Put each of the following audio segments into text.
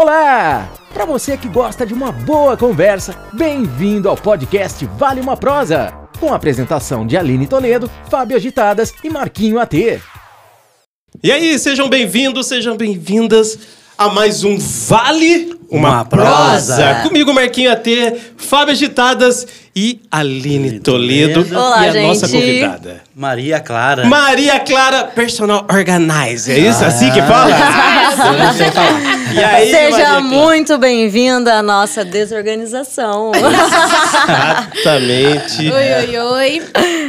Olá! Para você que gosta de uma boa conversa, bem-vindo ao podcast Vale uma Prosa, com a apresentação de Aline Toledo, Fábio Agitadas e Marquinho AT. E aí, sejam bem-vindos, sejam bem-vindas a mais um Vale uma, Uma prosa. prosa. Comigo, Marquinho AT, Fábio Agitadas e Aline Toledo. Olá, e a gente. nossa convidada. Maria Clara. Maria Clara, personal organizer. É isso? assim que fala? Eu não sei falar. E aí, Seja muito bem-vinda à nossa desorganização. Exatamente. Oi, oi, oi.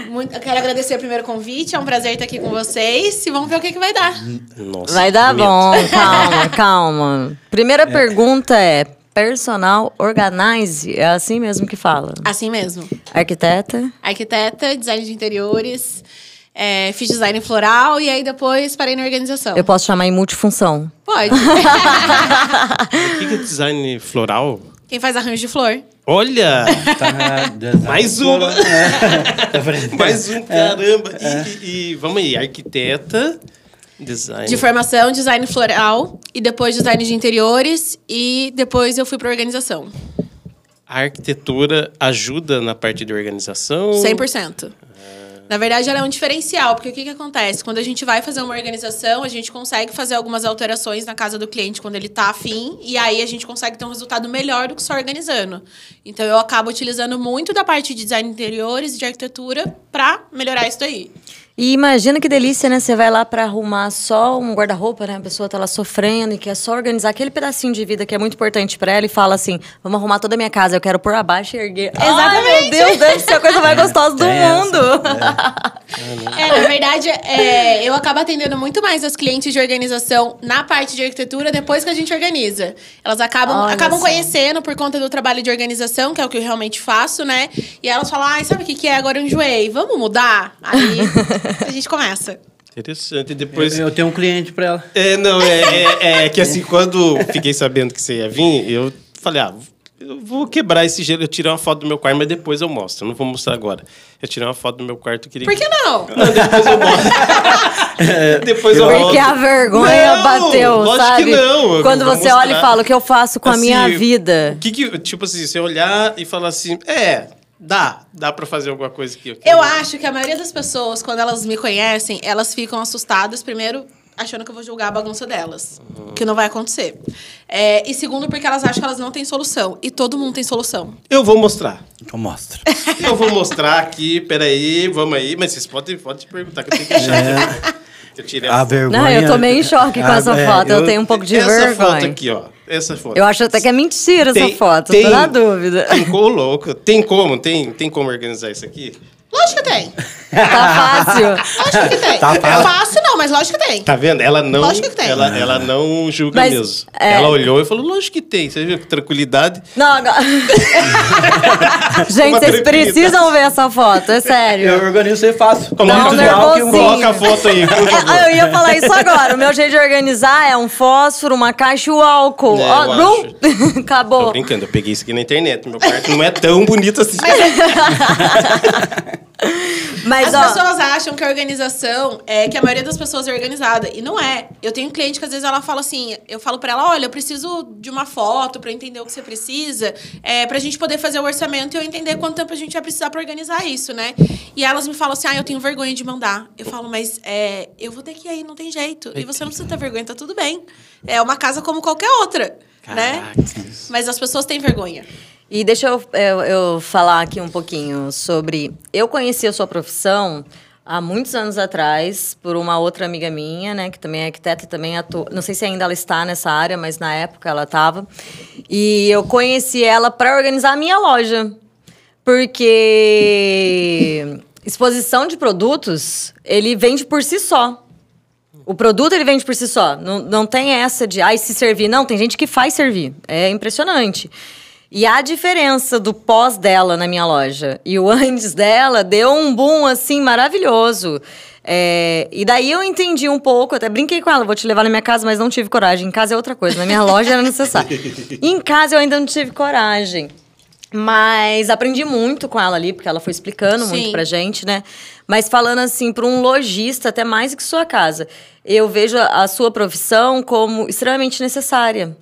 Muito, eu quero agradecer o primeiro convite. É um prazer estar aqui com vocês. E vamos ver o que, que vai dar. Nossa, Vai dar medo. bom, calma, calma. Primeira pergunta é: personal organize? É assim mesmo que fala? Assim mesmo. Arquiteta? Arquiteta, design de interiores, é, fiz design floral e aí depois parei na organização. Eu posso chamar em multifunção. Pode. O que que é design floral? Quem faz arranjo de flor. Olha! Tá na- design Mais uma. É. Tá? Mais um, caramba. E, e- e vamos aí, arquiteta, design. De formação, design floral. E depois design de interiores. E depois eu fui pra organização. A arquitetura ajuda na parte de organização? 100%. Na verdade, ela é um diferencial, porque o que, que acontece? Quando a gente vai fazer uma organização, a gente consegue fazer algumas alterações na casa do cliente quando ele tá afim, e aí a gente consegue ter um resultado melhor do que só organizando. Então, eu acabo utilizando muito da parte de design de interiores e de arquitetura para melhorar isso daí. E imagina que delícia, né? Você vai lá pra arrumar só um guarda-roupa, né? A pessoa tá lá sofrendo e quer só organizar aquele pedacinho de vida que é muito importante pra ela e fala assim: vamos arrumar toda a minha casa, eu quero pôr abaixo e erguer. Ai, Exatamente. meu Deus, deve ser a coisa mais gostosa do mundo. É, na verdade, é, eu acabo atendendo muito mais as clientes de organização na parte de arquitetura depois que a gente organiza. Elas acabam, Olha acabam só. conhecendo por conta do trabalho de organização, que é o que eu realmente faço, né? E elas falam, ai, sabe o que, que é? Agora eu enjoei, vamos mudar? Aí a gente começa. Interessante. Depois. Eu, eu tenho um cliente pra ela. É, não, é, é, é que assim, quando fiquei sabendo que você ia vir, eu falei, ah, eu vou quebrar esse gelo. Eu tirei uma foto do meu quarto, mas depois eu mostro. Eu não vou mostrar agora. Eu tirei uma foto do meu quarto, queria. Por que não? Não, depois eu mostro. depois eu Porque mostro. a vergonha Não, bateu, lógico sabe? que não. Quando você olha e mostrar. fala o que eu faço com a minha Assim, vida. Que que, tipo assim, você olhar e falar assim, é, dá, dá pra fazer alguma coisa aqui. Eu acho que a maioria das pessoas, quando elas me conhecem, elas ficam assustadas, primeiro, achando que eu vou julgar a bagunça delas. Que não vai acontecer. É, e segundo, porque elas acham que elas não têm solução. E todo mundo tem solução. Eu vou mostrar. Então mostra. Eu vou mostrar aqui, peraí, vamos aí. Mas vocês podem, podem perguntar, que eu tenho que achar. É. Eu tirei A a foto. vergonha. Não, eu tô meio em choque com Ah, essa é, foto. Eu, tenho um pouco de Essa vergonha. foto aqui, ó. Essa foto. Eu acho até que é mentira essa Tem- foto. tem- Tô na dúvida. Tem como, louco. Tem como, tem, tem como organizar isso aqui? Lógico que tem. Tá fácil. Lógico que tem. Tá é fácil. fácil, não, mas lógico que tem. Tá vendo? Ela não. Lógico que tem. Ela, ela não julga Mas, mesmo. é- Ela olhou e falou: lógico que tem. Você viu que tranquilidade? Não, agora... Gente, Uma vocês tranquilidade. precisam ver essa foto, é Eu sério. organizo ser fácil. Coloca, Não, o- nervosinho. coloca a foto aí, por favor. É, eu ia falar isso agora. O meu jeito de organizar é um fósforo, uma caixa e o álcool. É, Ó, eu brum, Tô acabou. brincando, eu peguei isso aqui na internet. Meu quarto não é tão bonito assim. Mas, As ó, pessoas acham que a organização é que a maioria das pessoas é organizada. E não é. Eu tenho um cliente que às vezes ela fala assim: eu falo pra ela, olha, eu preciso de uma foto pra eu entender o que você precisa, é, pra gente poder fazer o orçamento e eu entender quanto tempo a gente vai precisar pra organizar isso, né? E elas me falam assim: ah, eu tenho vergonha de mandar. Eu falo, mas é, eu vou ter que ir aí, não tem jeito. E você não precisa ter vergonha, tá tudo bem. É uma casa como qualquer outra, né? Caracas. Mas as pessoas têm vergonha. E deixa eu, eu, eu falar aqui um pouquinho sobre. Eu conheci a sua profissão há muitos anos atrás por uma outra amiga minha, né, que também é arquiteta, e também atua. Não sei se ainda ela está nessa área, mas na época ela estava. E eu conheci ela para organizar a minha loja, porque exposição de produtos ele vende por si só. O produto ele vende por si só. Não, não tem essa de, ai, se servir. Não, tem gente que faz servir. É impressionante. E a diferença do pós dela na minha loja e o antes dela deu um boom, assim, maravilhoso. É, e daí eu entendi um pouco, até brinquei com ela, vou te levar na minha casa, mas não tive coragem. Em casa é outra coisa, na minha loja era necessário. em casa eu ainda não tive coragem. Mas aprendi muito com ela ali, porque ela foi explicando muito Sim. pra gente, né? Mas falando assim, para um lojista, até mais que sua casa, eu vejo a sua profissão como extremamente necessária.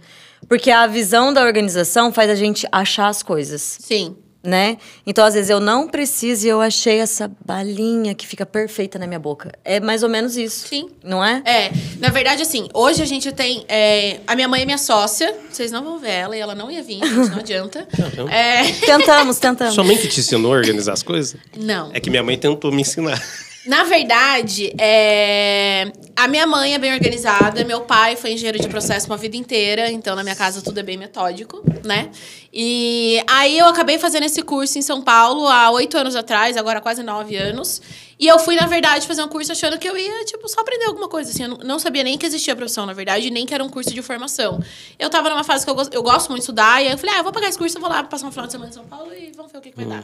Porque a visão da organização faz a gente achar as coisas, Sim. né? Então, às vezes, eu não preciso e eu achei essa balinha que fica perfeita na minha boca. É mais ou menos isso. Sim. Não é? É, na verdade, assim, hoje a gente tem. é, a minha mãe é minha sócia. Vocês não vão ver ela e ela não ia vir, gente, não adianta. É, Tentamos, tentamos. Sua mãe que te ensinou a organizar as coisas? não. É que minha mãe tentou me ensinar. Na verdade, é, a minha mãe é bem organizada, meu pai foi engenheiro de processo uma vida inteira, então na minha casa tudo é bem metódico, né? E aí eu acabei fazendo esse curso em São Paulo há oito anos atrás, agora quase nove anos. E eu fui, na verdade, fazer um curso achando que eu ia, tipo, só aprender alguma coisa, assim. Eu não- sabia nem que existia profissão, na verdade, nem que era um curso de formação. Eu tava numa fase que eu, gos- eu gosto muito de estudar, e aí eu falei, ah, eu vou pagar esse curso, eu vou lá passar um final de semana em São Paulo e vamos ver o que, que vai dar.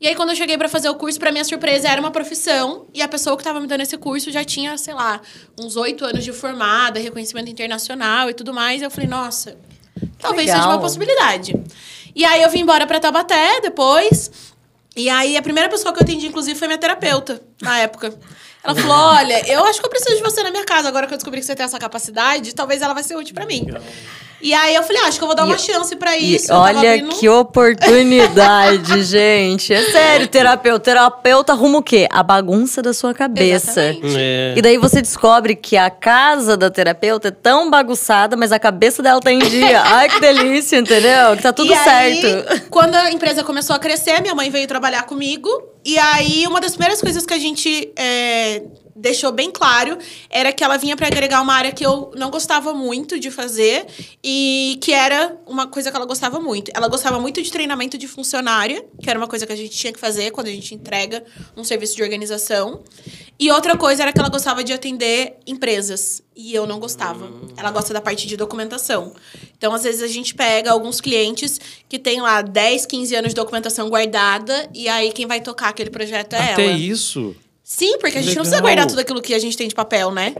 E aí, quando eu cheguei pra fazer o curso, pra minha surpresa, era uma profissão. E a pessoa que tava me dando esse curso já tinha, sei lá, uns oito anos de formada, reconhecimento internacional e tudo mais. E eu falei, nossa, talvez legal. seja uma possibilidade. E aí, eu vim embora pra Taubaté depois. E aí, a primeira pessoa que eu atendi, inclusive, foi minha terapeuta, na época. Ela falou: Olha, eu acho que eu preciso de você na minha casa. Agora que eu descobri que você tem essa capacidade, talvez ela vai ser útil pra mim. E aí eu falei: ah, Acho que eu vou dar uma E- chance pra E isso. Olha abrindo- que oportunidade, gente. É sério, terapeuta. Terapeuta arruma o quê? A bagunça da sua cabeça. É. E daí você descobre que a casa da terapeuta é tão bagunçada, mas a cabeça dela tá em dia. Ai, que delícia, entendeu? Que tá tudo E aí, certo. quando a empresa começou a crescer, minha mãe veio trabalhar comigo. E aí, uma das primeiras coisas que a gente é, deixou bem claro era que ela vinha para agregar uma área que eu não gostava muito de fazer e que era uma coisa que ela gostava muito. Ela gostava muito de treinamento de funcionária, que era uma coisa que a gente tinha que fazer quando a gente entrega um serviço de organização. E outra coisa era que ela gostava de atender empresas. E eu não gostava. Ela gosta da parte de documentação. Então, às vezes, a gente pega alguns clientes que tem lá 10, 15 anos de documentação guardada, e aí quem vai tocar aquele projeto é Até ela. isso. Sim, porque a gente não precisa Legal. guardar tudo aquilo que a gente tem de papel, né?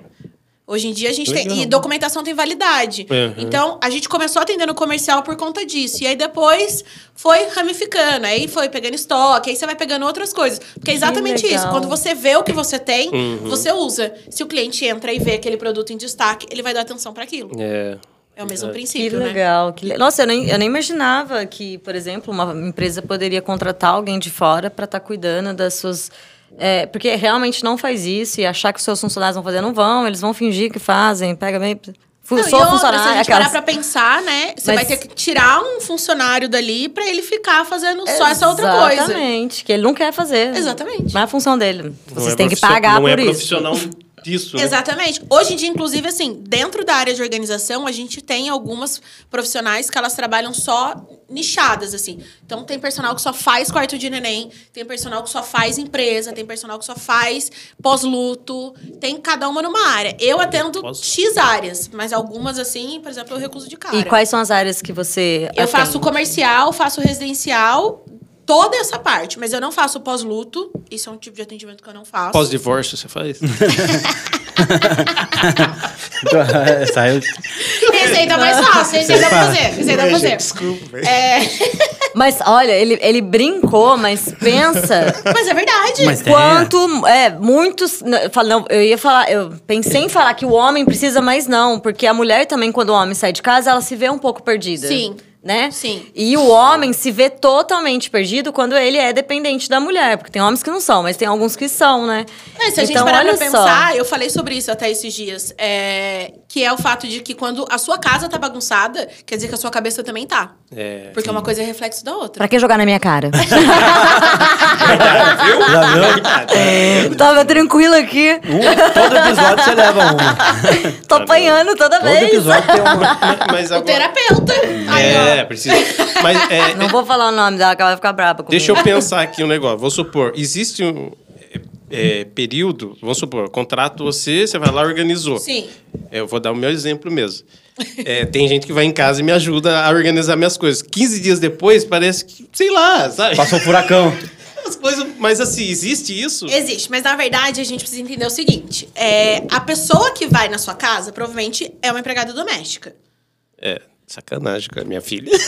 Hoje em dia a gente tem. Legal. E documentação tem validade. Uhum. Então, a gente começou atendendo comercial por conta disso. E aí depois foi ramificando. Aí foi pegando estoque, aí você vai pegando outras coisas. Porque é exatamente legal. isso. Quando você vê o que você tem, Uhum. você usa. Se o cliente entra e vê aquele produto em destaque, ele vai dar atenção para aquilo. É. É o mesmo Que princípio, né? legal. Que le- Nossa, eu nem, eu nem imaginava que, por exemplo, uma empresa poderia contratar alguém de fora para estar cuidando das suas. É, porque realmente não faz isso e achar que os seus funcionários vão fazer, não vão, eles vão fingir que fazem, pega bem. Fu- Não, sou e outra, funcionário. se a gente aquelas- parar pra pensar, né? Você Mas- vai ter que tirar um funcionário dali pra ele ficar fazendo só essa outra coisa. Exatamente, que ele não quer fazer. Exatamente. Não é a função dele. Vocês Não é têm que profissio- pagar não por é isso. profissional disso. né? Exatamente. Hoje em dia, inclusive, assim, dentro da área de organização, a gente tem algumas profissionais que elas trabalham só nichadas, assim. Então, tem personal que só faz quarto de neném, tem personal que só faz empresa, tem personal que só faz pós-luto, tem cada uma numa área. Eu atendo X áreas, mas algumas, assim, por exemplo, eu recuso de cara. E quais são as áreas que você. Eu atende? faço comercial, faço residencial, toda essa parte, mas eu não faço pós-luto. Isso é um tipo de atendimento que eu não faço. Pós-divórcio, você faz? Saiu. Esse aí tá mais fácil, dá pra fazer. Dá pra fazer. Desculpa. É, Mas olha, ele, ele brincou, mas pensa. mas é verdade. Mas Quanto, é, muitos. Eu, falo, não, eu ia falar, eu pensei em falar que o homem precisa, mas não, porque a mulher também, quando o homem sai de casa, ela se vê um pouco perdida. Sim. Né? Sim. E o homem se vê totalmente perdido quando ele é dependente da mulher. Porque tem homens que não são, mas tem alguns que são, né? Mas se a gente Então, parar pra olha pensar, eu falei sobre isso até esses dias. é, que é o fato de que quando a sua casa tá bagunçada, quer dizer que a sua cabeça também tá. É. Porque uma coisa é reflexo da outra. Pra que jogar na minha cara? Já viu? Eu Tava tranquila aqui. Um, todo episódio você leva uma. Tô apanhando toda Todo vez. episódio tem uma. Mas, mas O agora... terapeuta. Aí, ó. É, precisa. Mas é, Não vou falar o nome dela, que ela vai ficar brava comigo. Deixa eu pensar aqui um negócio. Vou supor, existe um é, período, vamos supor, contrato você, você vai lá e organizou. Sim. Eu vou dar o meu exemplo mesmo. É, tem gente que vai em casa e me ajuda a organizar minhas coisas. 15 dias depois, parece que, sei lá, sabe? Passou um furacão. As coisas, mas assim, existe isso? Existe, mas na verdade a gente precisa entender o seguinte: é, a pessoa que vai na sua casa provavelmente é uma empregada doméstica. É. Sacanagem com a minha filha.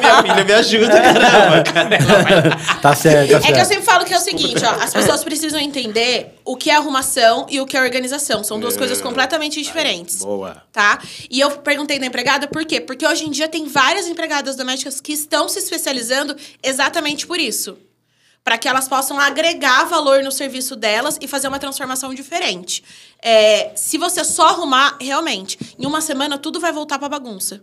minha filha me ajuda, caramba. cara. Vai- Tá certo, tá É que eu certo. sempre falo que é o seguinte, ó, as pessoas precisam entender o que é arrumação e o que é organização. São duas coisas completamente diferentes. Boa. Tá? E eu perguntei da empregada por quê? Porque hoje em dia tem várias empregadas domésticas que estão se especializando exatamente por isso. Para que elas possam agregar valor no serviço delas e fazer uma transformação diferente. É, se você só arrumar, realmente, em uma semana tudo vai voltar pra bagunça.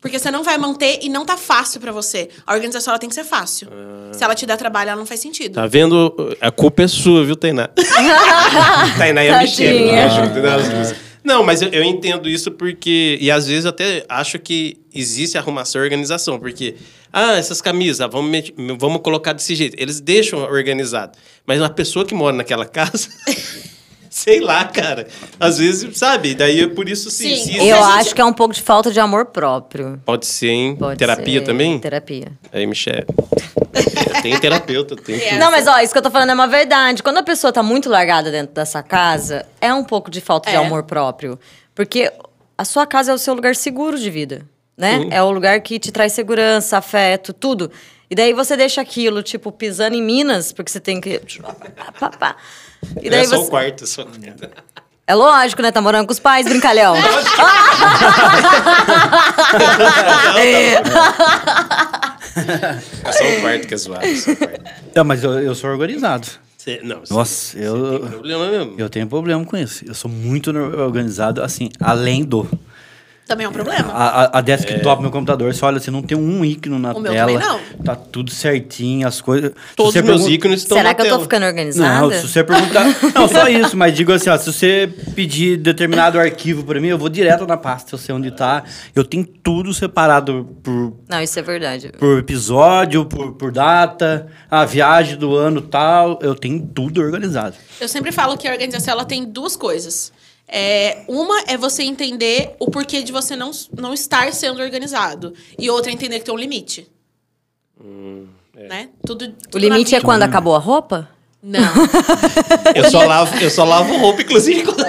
Porque você não vai manter e não tá fácil pra você. A organização ela tem que ser fácil. Se ela te der trabalho, ela não faz sentido. Tá vendo? A culpa é sua, viu, Tainá? Tainá e a Michelle. me as duas. Não, mas eu, eu entendo isso porque... E às vezes eu até acho que existe arrumação e organização. Porque, ah, essas camisas, vamos, vamos colocar desse jeito. Eles deixam organizado. Mas uma pessoa que mora naquela casa... Sei lá, cara. Às vezes, sabe? Daí é por isso sim. Sim. Eu gente- acho que é um pouco de falta de amor próprio. Pode ser, hein? Pode Terapia ser. também? Terapia. Aí, Michelle. Eu tenho terapeuta, eu tenho. É. Não, mas ó, isso que eu tô falando é uma verdade. Quando a pessoa tá muito largada dentro dessa casa, é um pouco de falta de É. amor próprio. Porque a sua casa é o seu lugar seguro de vida, né? É o lugar que te traz segurança, afeto, tudo. E daí você deixa aquilo, tipo, pisando em Minas, porque você tem que. E daí é só o você. quarto, só. É lógico, né? Tá morando com os pais, brincalhão. É só o quarto que é zoado. O. Não, mas eu, eu sou organizado. Cê- não, cê- Nossa, cê eu- tem problema mesmo. Eu tenho problema com isso. Eu sou muito organizado, assim, além do. Também é um problema. A, a, a desktop do meu computador, você olha, você não tem um ícone na O meu tela. também não. Tá tudo certinho, as coisas. Todos Se os meus ícones estão Será na que eu tô tela. ficando organizada? Não, se você perguntar. não, só isso, mas digo assim, ó, se você pedir determinado arquivo pra mim, eu vou direto na pasta, eu sei onde tá. Eu tenho tudo separado por, Não, isso é verdade. por episódio, por, por data, a viagem do ano tal. Eu tenho tudo organizado. Eu sempre falo que a organização ela tem duas coisas. É, uma é você entender o porquê de você não, não estar sendo organizado. E outra é entender que tem um limite. Né? Tudo, O tudo na limite é quando acabou a roupa? Não. Eu só lavo, eu só lavo roupa, inclusive. quando-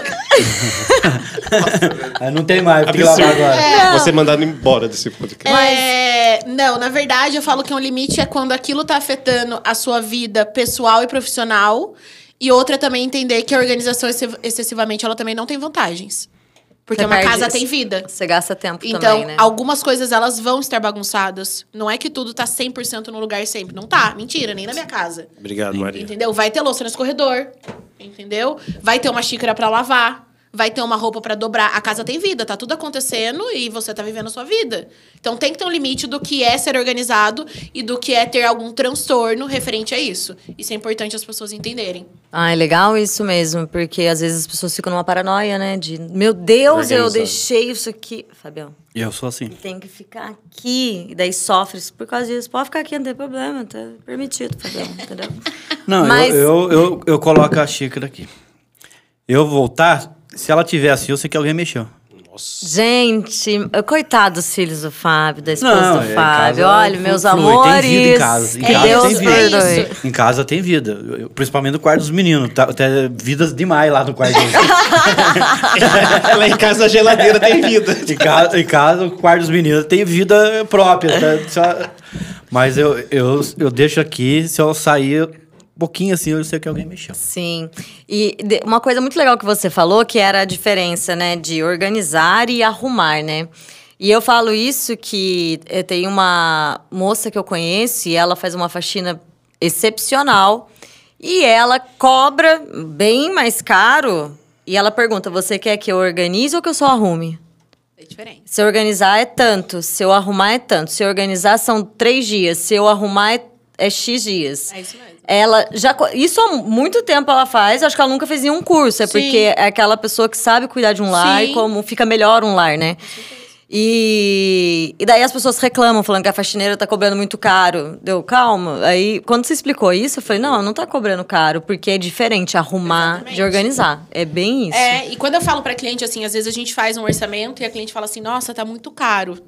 Aí não tem mais, tem agora. Você mandado embora desse podcast. É, não, na verdade, eu falo que um limite é quando aquilo tá afetando a sua vida pessoal e profissional. E outra é também entender que a organização excess- excessivamente ela também não tem vantagens. Porque Você uma casa isso. tem vida. Você gasta tempo Então, também, né? algumas coisas elas vão estar bagunçadas. Não é que tudo tá 100% no lugar sempre. Não tá. Mentira, nem na minha casa. Obrigado, Maria. Entendeu? Vai ter louça nesse corredor. Entendeu? Vai ter uma xícara pra lavar. Vai ter uma roupa pra dobrar. A casa tem vida, tá tudo acontecendo e você tá vivendo a sua vida. Então tem que ter um limite do que é ser organizado e do que é ter algum transtorno referente a isso. Isso é importante as pessoas entenderem. Ah, é legal isso mesmo, porque às vezes as pessoas ficam numa paranoia, né? De, meu Deus, eu deixei isso aqui. Fabião, Eu sou assim. tem que ficar aqui. E daí sofre por causa disso. Pode ficar aqui, não tem problema, tá permitido, Fabião, entendeu? Não, Mas- eu, eu, eu, eu coloco a xícara aqui. Eu voltar, se ela tiver assim, eu sei que alguém mexeu. Gente, coitado dos filhos do Fábio, da esposa Não, do é, Fábio. casa Olha, flui, meus tem amores. vida em casa, em casa Deus tem vida. É. Em casa tem vida. Eu- Principalmente no quarto dos meninos. Tá, até vidas demais lá no quarto deles. Lá em casa a geladeira tem vida. em, casa, em casa, o quarto dos meninos tem vida própria. tá? Só- Mas eu, eu, eu deixo aqui, se eu sair um pouquinho assim, eu sei que alguém mexeu. Sim. E uma coisa muito legal que você falou, que era a diferença, né, de organizar e arrumar, né? E eu falo isso que eh, tem uma moça que eu conheço e ela faz uma faxina excepcional e ela cobra bem mais caro e ela pergunta: "Você quer que eu organize ou que eu só arrume?" É diferente. Se eu organizar é tanto, se eu arrumar é tanto. Se eu organizar são três dias, se eu arrumar é, é X dias. É isso mesmo. Ela já. Isso há muito tempo ela faz, acho que ela nunca fez nenhum curso. É Sim. porque é aquela pessoa que sabe cuidar de um lar e Sim. como fica melhor um lar, né? E, e daí as pessoas reclamam, falando que a faxineira tá cobrando muito caro. Deu, calma. Aí, quando você explicou isso, eu falei, não, não tá cobrando caro, porque é diferente arrumar de Exatamente. organizar. É bem isso. É, e quando eu falo pra cliente assim, às vezes a gente faz um orçamento e a cliente fala assim: "Nossa, tá muito caro".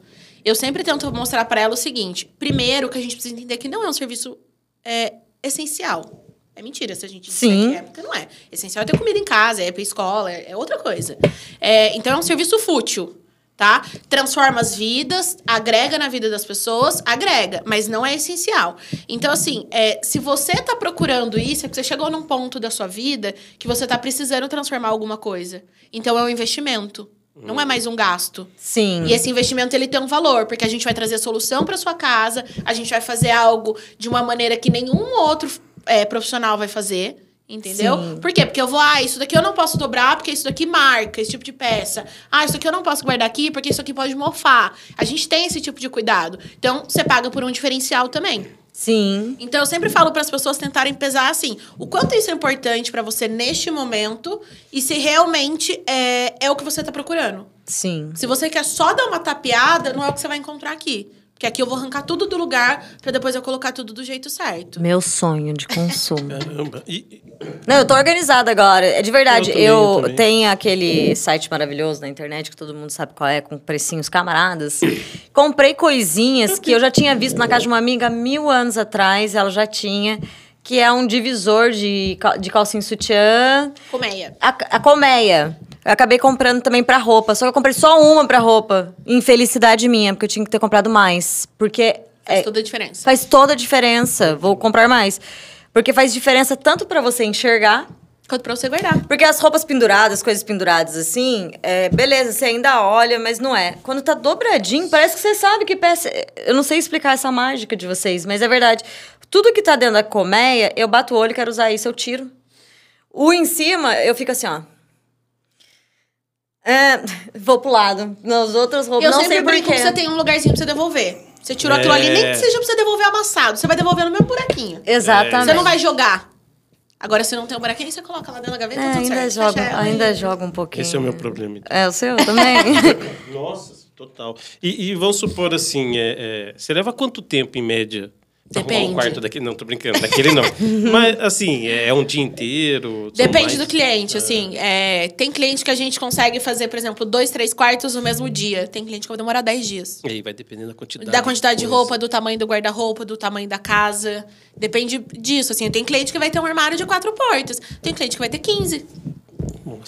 Eu sempre tento mostrar pra ela o seguinte: primeiro, que a gente precisa entender que não é um serviço é, essencial. É mentira se a gente Sim. disser que é, porque não é. Essencial é ter comida em casa, é ir pra escola, é, é outra coisa. É, então é um serviço fútil, tá? Transforma as vidas, agrega na vida das pessoas, agrega, mas não é essencial. Então, assim, é, se você tá procurando isso, é porque você chegou num ponto da sua vida que você tá precisando transformar alguma coisa. Então é um investimento. Não é mais um gasto. Sim. E esse investimento ele tem um valor, porque a gente vai trazer solução para sua casa, a gente vai fazer algo de uma maneira que nenhum outro é, profissional vai fazer. Entendeu? Sim. Por quê? Porque eu vou, ah, isso daqui eu não posso dobrar, porque isso daqui marca, esse tipo de peça. Ah, isso aqui eu não posso guardar aqui, porque isso aqui pode mofar. A gente tem esse tipo de cuidado. Então, você paga por um diferencial também. Sim. Então, eu sempre falo para as pessoas tentarem pesar assim, o quanto isso é importante para você neste momento e se realmente é, é o que você tá procurando. Sim. Se você quer só dar uma tapeada, não é o que você vai encontrar aqui. Porque aqui eu vou arrancar tudo do lugar pra depois eu colocar tudo do jeito certo. Meu sonho de consumo. Caramba. E, e- Não, eu tô organizada agora. É de verdade. Eu também, Eu, também. tenho aquele site maravilhoso na internet que todo mundo sabe qual é, com precinhos camaradas. Comprei coisinhas que eu já tinha visto na casa de uma amiga há mil anos atrás, ela já tinha, que é um divisor de, cal- de calcinha sutiã. Colmeia. A, a colmeia. Eu acabei comprando também pra roupa. Só que eu comprei só uma pra roupa. Infelicidade minha, porque eu tinha que ter comprado mais. Porque Faz é, toda a diferença. faz toda a diferença. Vou comprar mais. Porque faz diferença tanto pra você enxergar. Quanto pra você guardar. Porque as roupas penduradas, coisas penduradas assim, é, beleza, você ainda olha, mas não é. Quando tá dobradinho, parece que você sabe que peça. Eu não sei explicar essa mágica de vocês, mas é verdade. Tudo que tá dentro da colmeia, eu bato o olho, quero usar isso, eu tiro. O em cima, eu fico assim, ó. É, vou pro lado. Nas outras roupas, Eu não sempre sei brinco que porquê. você tem um lugarzinho pra você devolver. Você tirou É. aquilo ali, nem que seja pra você devolver amassado. Você vai devolver no mesmo buraquinho. Exatamente. Você não vai jogar. Agora, se não tem um buraquinho, você coloca lá dentro da gaveta, É, tudo ainda certo. joga, Fecha ainda e- joga um pouquinho. esse é o meu problema. então. É, o seu também? Nossa, total. E, e vamos supor assim, é, é, você leva quanto tempo em média? Arrumar Depende. Um quarto daquele, não, tô brincando, daquele não. Mas assim, é, é um dia inteiro. Depende mais? do cliente, assim. é, tem cliente que a gente consegue fazer, por exemplo, dois, três quartos no mesmo dia. Tem cliente que vai demorar dez dias. E aí vai dependendo da quantidade. Da quantidade de coisa. roupa, do tamanho do guarda-roupa, do tamanho da casa. Depende disso, assim. Tem cliente que vai ter um armário de quatro portas. Tem cliente que vai ter 15.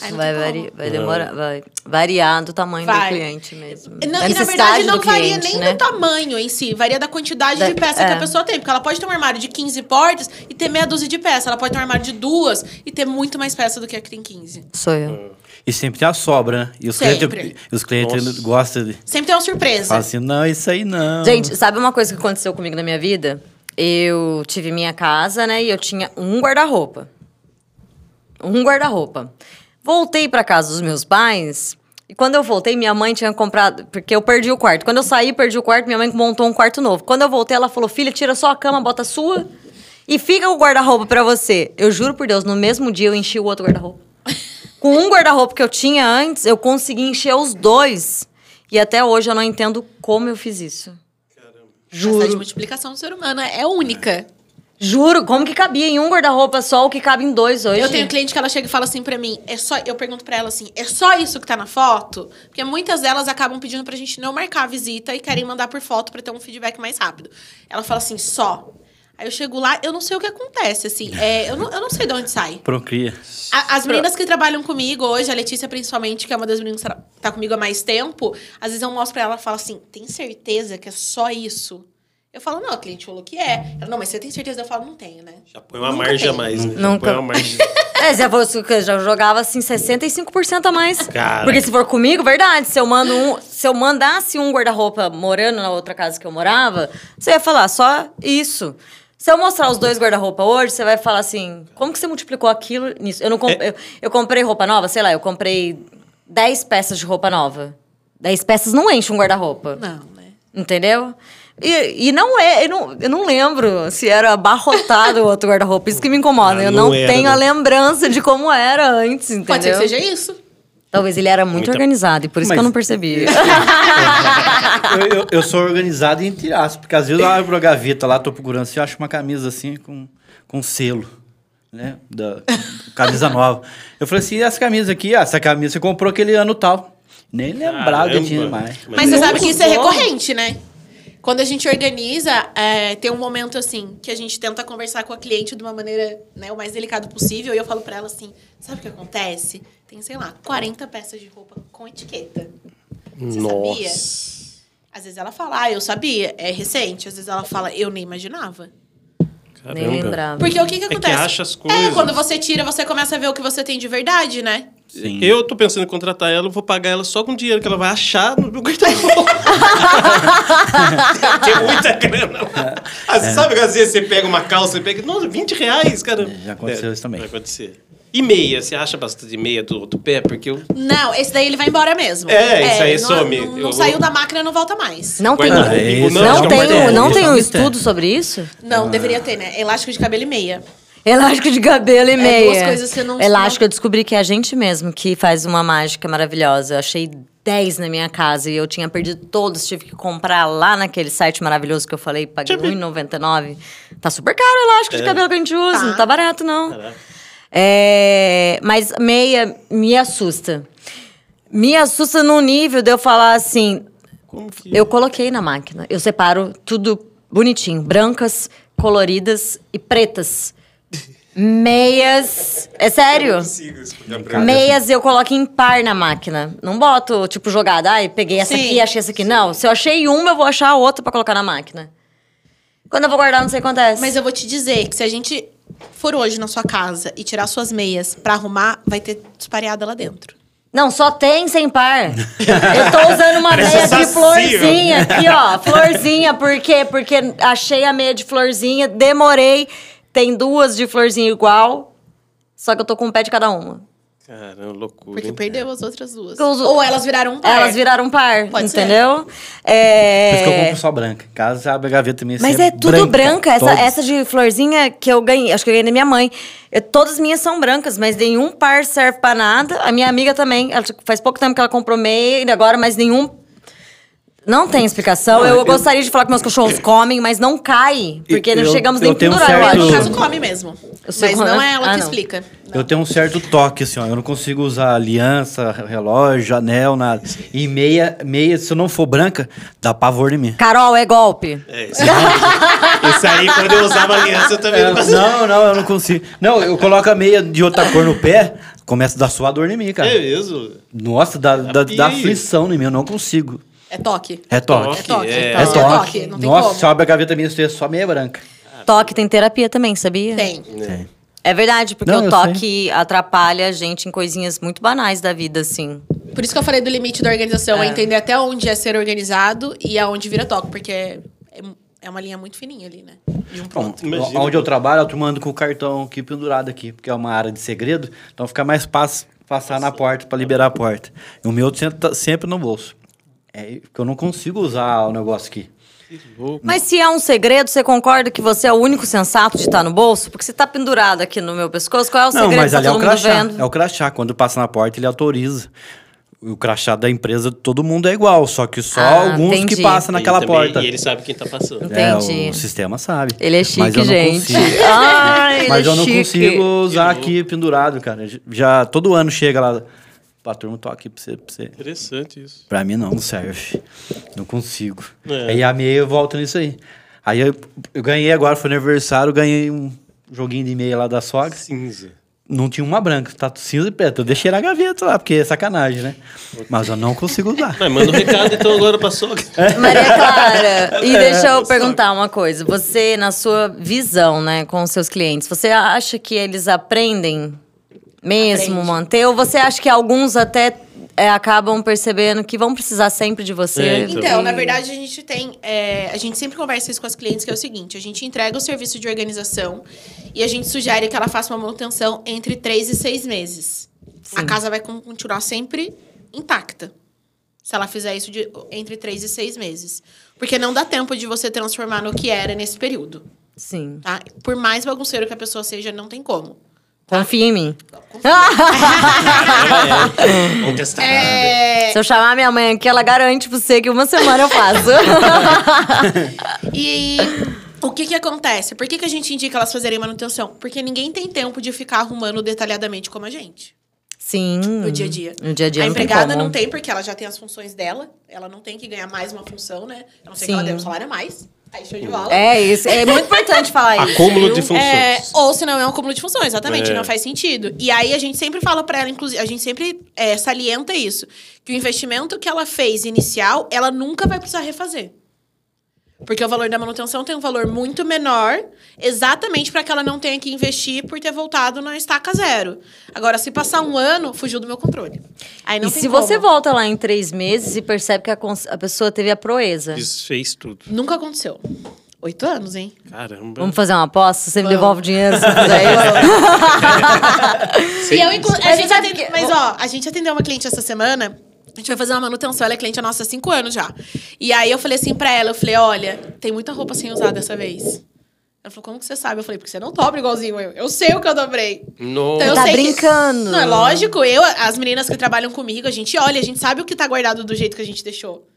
Não Vai, vari- vai demorar, vai variar do tamanho Vai. do cliente mesmo. Não, Da e na necessidade verdade não do varia cliente, nem né? do tamanho em si, varia da quantidade Da- de peça que é. a pessoa tem. Porque ela pode ter um armário de 15 portas e ter meia dúzia de peça. Ela pode ter um armário de duas e ter muito mais peça do que a que tem 15. Sou eu. E sempre tem a sobra, né? E os Sempre. clientes, os clientes Nossa. gostam de. Sempre tem uma surpresa. Falam assim, não, isso aí não. Gente, sabe uma coisa que aconteceu comigo na minha vida? Eu tive minha casa, né? E eu tinha um guarda-roupa. Um guarda-roupa. Voltei pra casa dos meus pais. E quando eu voltei, minha mãe tinha comprado. Porque eu perdi o quarto. Quando eu saí, perdi o quarto, minha mãe montou um quarto novo. Quando eu voltei, ela falou: Filha, tira só a cama, bota a sua. E fica o guarda-roupa pra você. Eu juro por Deus, no mesmo dia eu enchi o outro guarda-roupa. Com um guarda-roupa que eu tinha antes, eu consegui encher os dois. E até hoje eu não entendo como eu fiz isso. Capacidade de Juro. multiplicação do ser humano é única. Juro, como que cabia em um guarda-roupa só o que cabe em dois hoje? Eu tenho cliente que ela chega e fala assim pra mim, é só, eu pergunto pra ela assim, é só isso que tá na foto? Porque muitas delas acabam pedindo pra gente não marcar a visita e querem mandar por foto pra ter um feedback mais rápido. Ela fala assim, só. Aí eu chego lá, eu não sei o que acontece, assim, é, eu, não, eu não sei de onde sai. Procria. A- as meninas que trabalham comigo hoje, a Letícia principalmente, que é uma das meninas que tra- tá comigo há mais tempo, às vezes eu mostro pra ela e falo assim, tem certeza que é só isso? Eu falo, não, a cliente falou que é. Ela, não, mas você tem certeza? Eu falo, não tenho, né? Já põe uma Nunca margem a mais, né? Já Nunca. põe uma margem. É, eu já jogava assim 65% a mais. Cara. Porque se for comigo, verdade, se eu mando um, se eu mandasse um guarda-roupa morando na outra casa que eu morava, você ia falar só isso. Se eu mostrar os dois guarda-roupa hoje, você vai falar assim: como que você multiplicou aquilo nisso? Eu, não comp- eu, eu comprei roupa nova, sei lá, eu comprei 10 peças de roupa nova. 10 peças não enche um guarda-roupa. Não, né? Entendeu? E, e não é, eu não, eu não lembro se era abarrotado o outro guarda-roupa. Isso que me incomoda. Ah, eu não não era, tenho a né? lembrança de como era antes, entendeu? Pode ser que seja isso. Talvez ele era muito Muita- organizado e por isso que Mas- eu não percebi. eu, eu- eu sou organizado entre aspas, porque às vezes eu abro a gaveta lá, tô procurando assim, eu acho uma camisa assim com, com selo, né? Da camisa nova. Eu falei assim, e essa camisa aqui, ah, essa camisa você comprou aquele ano tal. Nem lembrava que tinha mais. Mas você Não sabe que isso é recorrente, né? Quando a gente organiza, é, tem um momento assim que a gente tenta conversar com a cliente de uma maneira né, o mais delicado possível. E eu falo pra ela assim: sabe o que acontece? Tem, sei lá, 40 peças de roupa com etiqueta. Você sabia? Nossa. Às vezes ela fala, ah, eu sabia, é recente. Às vezes ela fala, eu nem imaginava. Nem Caramba. lembrava. Porque o que que É que acontece? acha as coisas. É, quando você tira, você começa a ver o que você tem de verdade, né? Sim. Eu tô pensando em contratar ela, eu vou pagar ela só com dinheiro que ela vai achar no meu guarda-roupa. Tem muita grana lá. Ah, você sabe que às vezes você pega uma calça, você pega, nossa, 20 reais, cara. Já aconteceu isso também. Vai acontecer. E meia, você acha bastante meia do outro pé? Porque eu. Não, esse daí ele vai embora mesmo. É, isso aí não, some. Não, não Eu- saiu da máquina, não volta mais. Não tem, É, não, não é um tem, não tem é um estudo sobre isso? Não, deveria ter, né? Elástico de cabelo e meia. Elástico de cabelo e meia. É, duas coisas que você não- Elástico eu descobri que é a gente mesmo que faz uma mágica maravilhosa. Eu achei 10 na minha casa e eu tinha perdido todos. Tive que comprar lá naquele site maravilhoso que eu falei, paguei Deixa eu ver. R$1,99. Tá super caro o elástico de cabelo que a gente usa, Tá. não tá barato não. É, mas meia me assusta. Me assusta num nível de eu falar assim, que. eu coloquei na máquina. Eu separo tudo bonitinho. Brancas, coloridas e pretas. Meias. É sério? consigo pra ela. Meias eu coloco em par na máquina. Não boto, tipo, jogada. Ai, peguei essa Sim. aqui, achei essa aqui. Não. Se eu achei uma, eu vou achar a outra pra colocar na máquina. Quando eu vou guardar, não sei o que acontece. Mas eu vou te dizer que se a gente for hoje na sua casa e tirar suas meias pra arrumar, vai ter dispareada lá dentro. Não, só tem sem par. Eu tô usando uma meia de florzinha aqui, ó. Florzinha, por quê? Porque achei a meia de florzinha, demorei. Tem duas de florzinha igual, só que eu tô com um pé de cada uma. Caramba, loucura. Porque hein? perdeu as outras duas. Eu uso- Ou elas viraram um par. Elas viraram um par, Pode ser. entendeu? Por isso que eu É... compro só branca. Em casa, abre a gaveta também. Mas é tudo branca. Essa, todas. essa de florzinha que eu ganhei, acho que eu ganhei da minha mãe. Eu- todas as minhas são brancas, mas nenhum par serve pra nada. A minha amiga também, ela, faz pouco tempo que ela comprou meia e agora, mas nenhum. Não tem explicação. Não, eu, eu- gostaria de falar que meus cachorros comem, mas não cai. Porque não Eu- chegamos eu nem um pendurar, eu certo- No caso, come mesmo. Mas não é. é ela Ah, que não. explica. Eu tenho um certo toque, assim, ó. Eu não consigo usar aliança, relógio, anel, nada. E meia, meia, se eu não for branca, dá pavor em mim. Carol, é golpe. É, isso, aí- isso aí, quando eu usava aliança, eu também É, não conseguia. não, não, eu não consigo. Não, eu coloco a meia de outra cor no pé, começa a dar suador em mim, cara. É mesmo? Nossa, dá, dá, dá aflição em mim, eu não consigo. É toque. É toque. É toque. É, É é toque. toque. Não tem Nossa, como. abro a gaveta minha, é só meia branca. Toque tem terapia também, sabia? Tem. Tem. É verdade, porque Não, o eu toque atrapalha a gente em coisinhas muito banais da vida, assim. Por isso que eu falei do limite da organização. É, É. entender até onde é ser organizado e aonde vira toque. Porque é, é uma linha muito fininha ali, né? De um pro Bom. Imagina. onde eu trabalho, eu tô mandando com o cartão aqui pendurado aqui, porque é uma área de segredo, então fica mais fácil passar na porta para liberar a porta. E o meu tá- sempre no bolso. É porque eu não consigo usar o negócio aqui. Mas se é um segredo, você concorda que você é o único sensato de estar no bolso? Porque você tá pendurado aqui no meu pescoço, qual é o não, segredo mas que ali tá é o todo crachá. vendo? É o crachá. Quando passa na porta, ele autoriza. O crachá da empresa, todo mundo é igual, só que só Ah, alguns entendi. que passam naquela também- porta. E ele sabe quem tá passando. Entendi. É, o sistema sabe. Ele é Mas chique, eu não gente. consigo. Ai, ele Mas é eu não chique. consigo usar aqui pendurado, cara. Já todo ano chega lá. Pra turma, tô aqui pra você, pra você. Interessante isso. Pra mim não, não serve. Não consigo. É. Aí a meia eu volto nisso aí. Aí eu, eu ganhei agora, foi aniversário, ganhei um joguinho de meia lá da sogra. Cinza. Não tinha uma branca, tá cinza e preta. Eu deixei na gaveta lá, porque é sacanagem, né? Mas eu não consigo usar. Mas manda um recado então agora pra sogra. Maria Clara, e deixa eu É, perguntar uma coisa. Você, na sua visão, né, com os seus clientes, você acha que eles aprendem mesmo Aprende. manter? Ou você acha que alguns até é, acabam percebendo que vão precisar sempre de você? É, então. Então, na verdade, a gente tem. é, a gente sempre conversa isso com as clientes, que é o seguinte: a gente entrega o serviço de organização e a gente sugere que ela faça uma manutenção entre três e seis meses. A casa vai con- continuar sempre intacta. Se ela fizer isso de- entre três e seis meses. Porque não dá tempo de você transformar no que era nesse período. Sim. Tá? Por mais bagunceiro que a pessoa seja, não tem como. Confia em mim. Vamos testar. É, Se eu chamar minha mãe aqui, ela garante pra você que uma semana eu faço. E o que que acontece? Por que, que a gente indica elas fazerem manutenção? Porque ninguém tem tempo de ficar arrumando detalhadamente como a gente. Sim. no dia a dia. No dia a dia A não tem empregada como. não tem, porque ela já tem as funções dela. Ela não tem que ganhar mais uma função, né? A não ser que Sim. ela dê um salário a mais. Aí show de bola. É isso. É muito importante falar isso. Acúmulo de funções. É, ou se não é um cúmulo de funções, exatamente, É. não faz sentido. E aí a gente sempre fala pra ela, inclusive, a gente sempre é, salienta isso, que o investimento que ela fez inicial, ela nunca vai precisar refazer. Porque o valor da manutenção tem um valor muito menor, exatamente para que ela não tenha que investir por ter voltado na estaca zero. Agora, se passar um ano, fugiu do meu controle. Aí não E tem se como. você volta lá em três meses e percebe que a, a pessoa teve a proeza. Desfez tudo. Nunca aconteceu. Oito anos, hein? Caramba. Vamos fazer uma aposta? Você me Vamos. devolve o dinheiro se fizer isso? E eu, a gente atende- Mas, ó, a gente atendeu uma cliente essa semana. A gente vai fazer uma manutenção. Ela é cliente nossa há cinco anos já. E aí eu falei assim pra ela: eu falei, olha, tem muita roupa sem usar dessa vez. Ela falou, como que você sabe? Eu falei, porque você não dobra igualzinho eu. Eu sei o que eu dobrei. Nossa. Então, eu Tá sei que- brincando. Não, é lógico. Eu, as meninas que trabalham comigo, a gente olha, a gente sabe o que tá guardado do jeito que a gente deixou.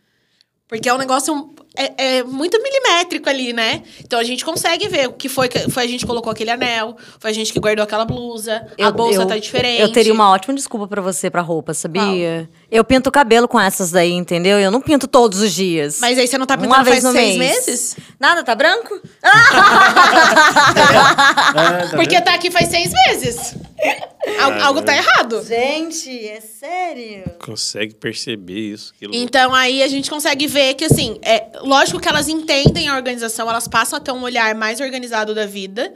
Porque é um negócio é, é muito milimétrico ali, né? Então a gente consegue ver o que foi que foi a gente que colocou aquele anel, foi a gente que guardou aquela blusa, a bolsa tá diferente. Eu teria uma ótima desculpa pra você pra roupa, sabia? Eu pinto o cabelo com essas daí, entendeu? Eu não pinto todos os dias. Mas aí você não tá Uma pintando vez faz no seis mês. meses? Nada, tá branco? É, Porque tá aqui faz seis meses. Al- algo tá errado. Gente, é sério? Consegue perceber isso. Então aí a gente consegue ver que assim, é lógico que elas entendem a organização, elas passam a ter um olhar mais organizado da vida.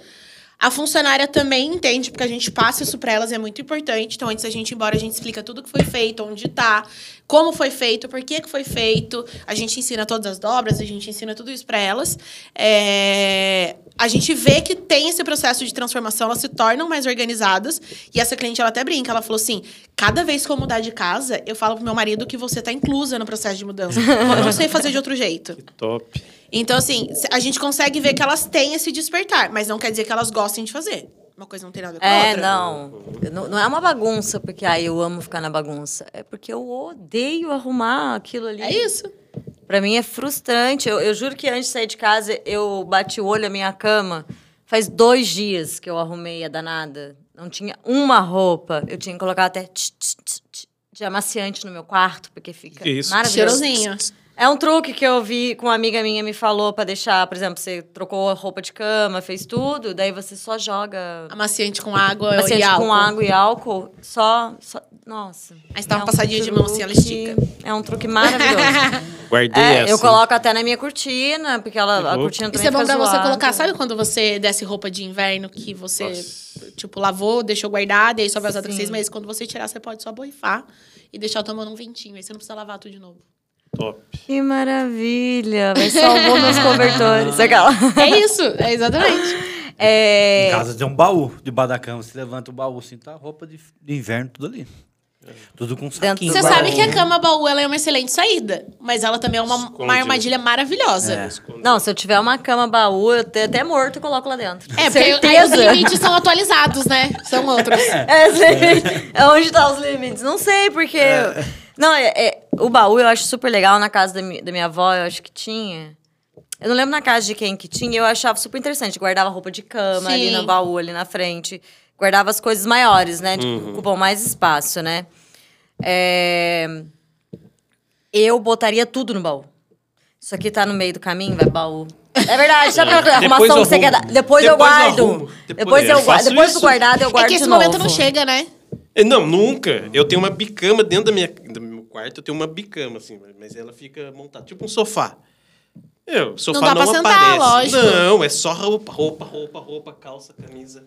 A funcionária também entende, porque a gente passa isso para elas, é muito importante. Então, antes da gente ir embora, a gente explica tudo que foi feito, onde tá, como foi feito, por que, que foi feito. A gente ensina todas as dobras, a gente ensina tudo isso para elas. É, A gente vê que tem esse processo de transformação, elas se tornam mais organizadas. E essa cliente, ela até brinca, ela falou assim: cada vez que eu mudar de casa, eu falo pro meu marido que você tá inclusa no processo de mudança. Eu não sei fazer de outro jeito. Top. Então, assim, a gente consegue ver que elas têm esse despertar, mas não quer dizer que elas gostem de fazer. Uma coisa não tem nada a ver com a É, outra. não. não. Não é uma bagunça porque ai, eu amo ficar na bagunça. É porque eu odeio arrumar aquilo ali. É isso. Pra mim é frustrante. Eu, eu juro que antes de sair de casa, eu bati o olho na minha cama. Faz dois dias que eu arrumei a danada. Não tinha uma roupa. Eu tinha que colocar até tch, tch, tch, tch, de amaciante no meu quarto, porque fica isso? maravilhoso. Cheirosinho. É um truque que eu vi com uma amiga minha me falou pra deixar, por exemplo, você trocou a roupa de cama, fez tudo, daí você só joga Amaciante com água amaciante e álcool. com água e álcool, só, só nossa. Aí você dá uma É um passadinha de mão, assim, ela truque- estica. É um truque maravilhoso. Guardei É, essa. eu coloco até na minha cortina, porque ela, a louco. cortina também Isso é bom pra você colocar. Sabe quando você desce roupa de inverno que você, Nossa. tipo, lavou, deixou guardada e aí só vai usar daqui seis meses? Quando você tirar, você pode só borrifar e deixar tomando um ventinho. Aí você não precisa lavar tudo de novo. Top. Que maravilha! Vai salvou meus cobertores. Aquela. É isso, é exatamente. É, Em casa tem um baú debaixo da cama. Você levanta o baú assim, tá roupa de, de inverno, tudo ali. Tudo com saquinho. Você sabe que a cama baú ela é uma excelente saída, mas ela também é uma, uma armadilha maravilhosa. É. Não, se eu tiver uma cama baú, eu tenho até morto eu coloco lá dentro. É, porque aí os limites são atualizados, né? São outros. É, sim. É onde tá os limites? Não sei, porque. Não, é, é- o baú eu acho super legal. Na casa da, mi- da minha avó, eu acho que tinha. Eu não lembro na casa de quem que tinha, eu achava super interessante. Guardava roupa de cama ali Sim. no baú, ali na frente. Guardava as coisas maiores, né? De, Uhum. Ocupam mais espaço, né? É, Eu botaria tudo no baú. Isso aqui tá no meio do caminho, vai baú. É verdade, sabe aquela Depois arrumação eu que você quer dar? Depois, eu Depois eu guardo. arrumo. Depois, Depois- eu eu guardo. Depois do guardado, eu guardo É que esse de momento novo. não chega, né? Eh, Não, nunca. Eu tenho uma bicama dentro da minha, do meu quarto, eu tenho uma bicama, assim, mas ela fica montada, tipo um sofá. Eu, sofá dá não, pra sentar, aparece. lógico. Não, é só roupa, roupa, roupa, roupa, calça, camisa.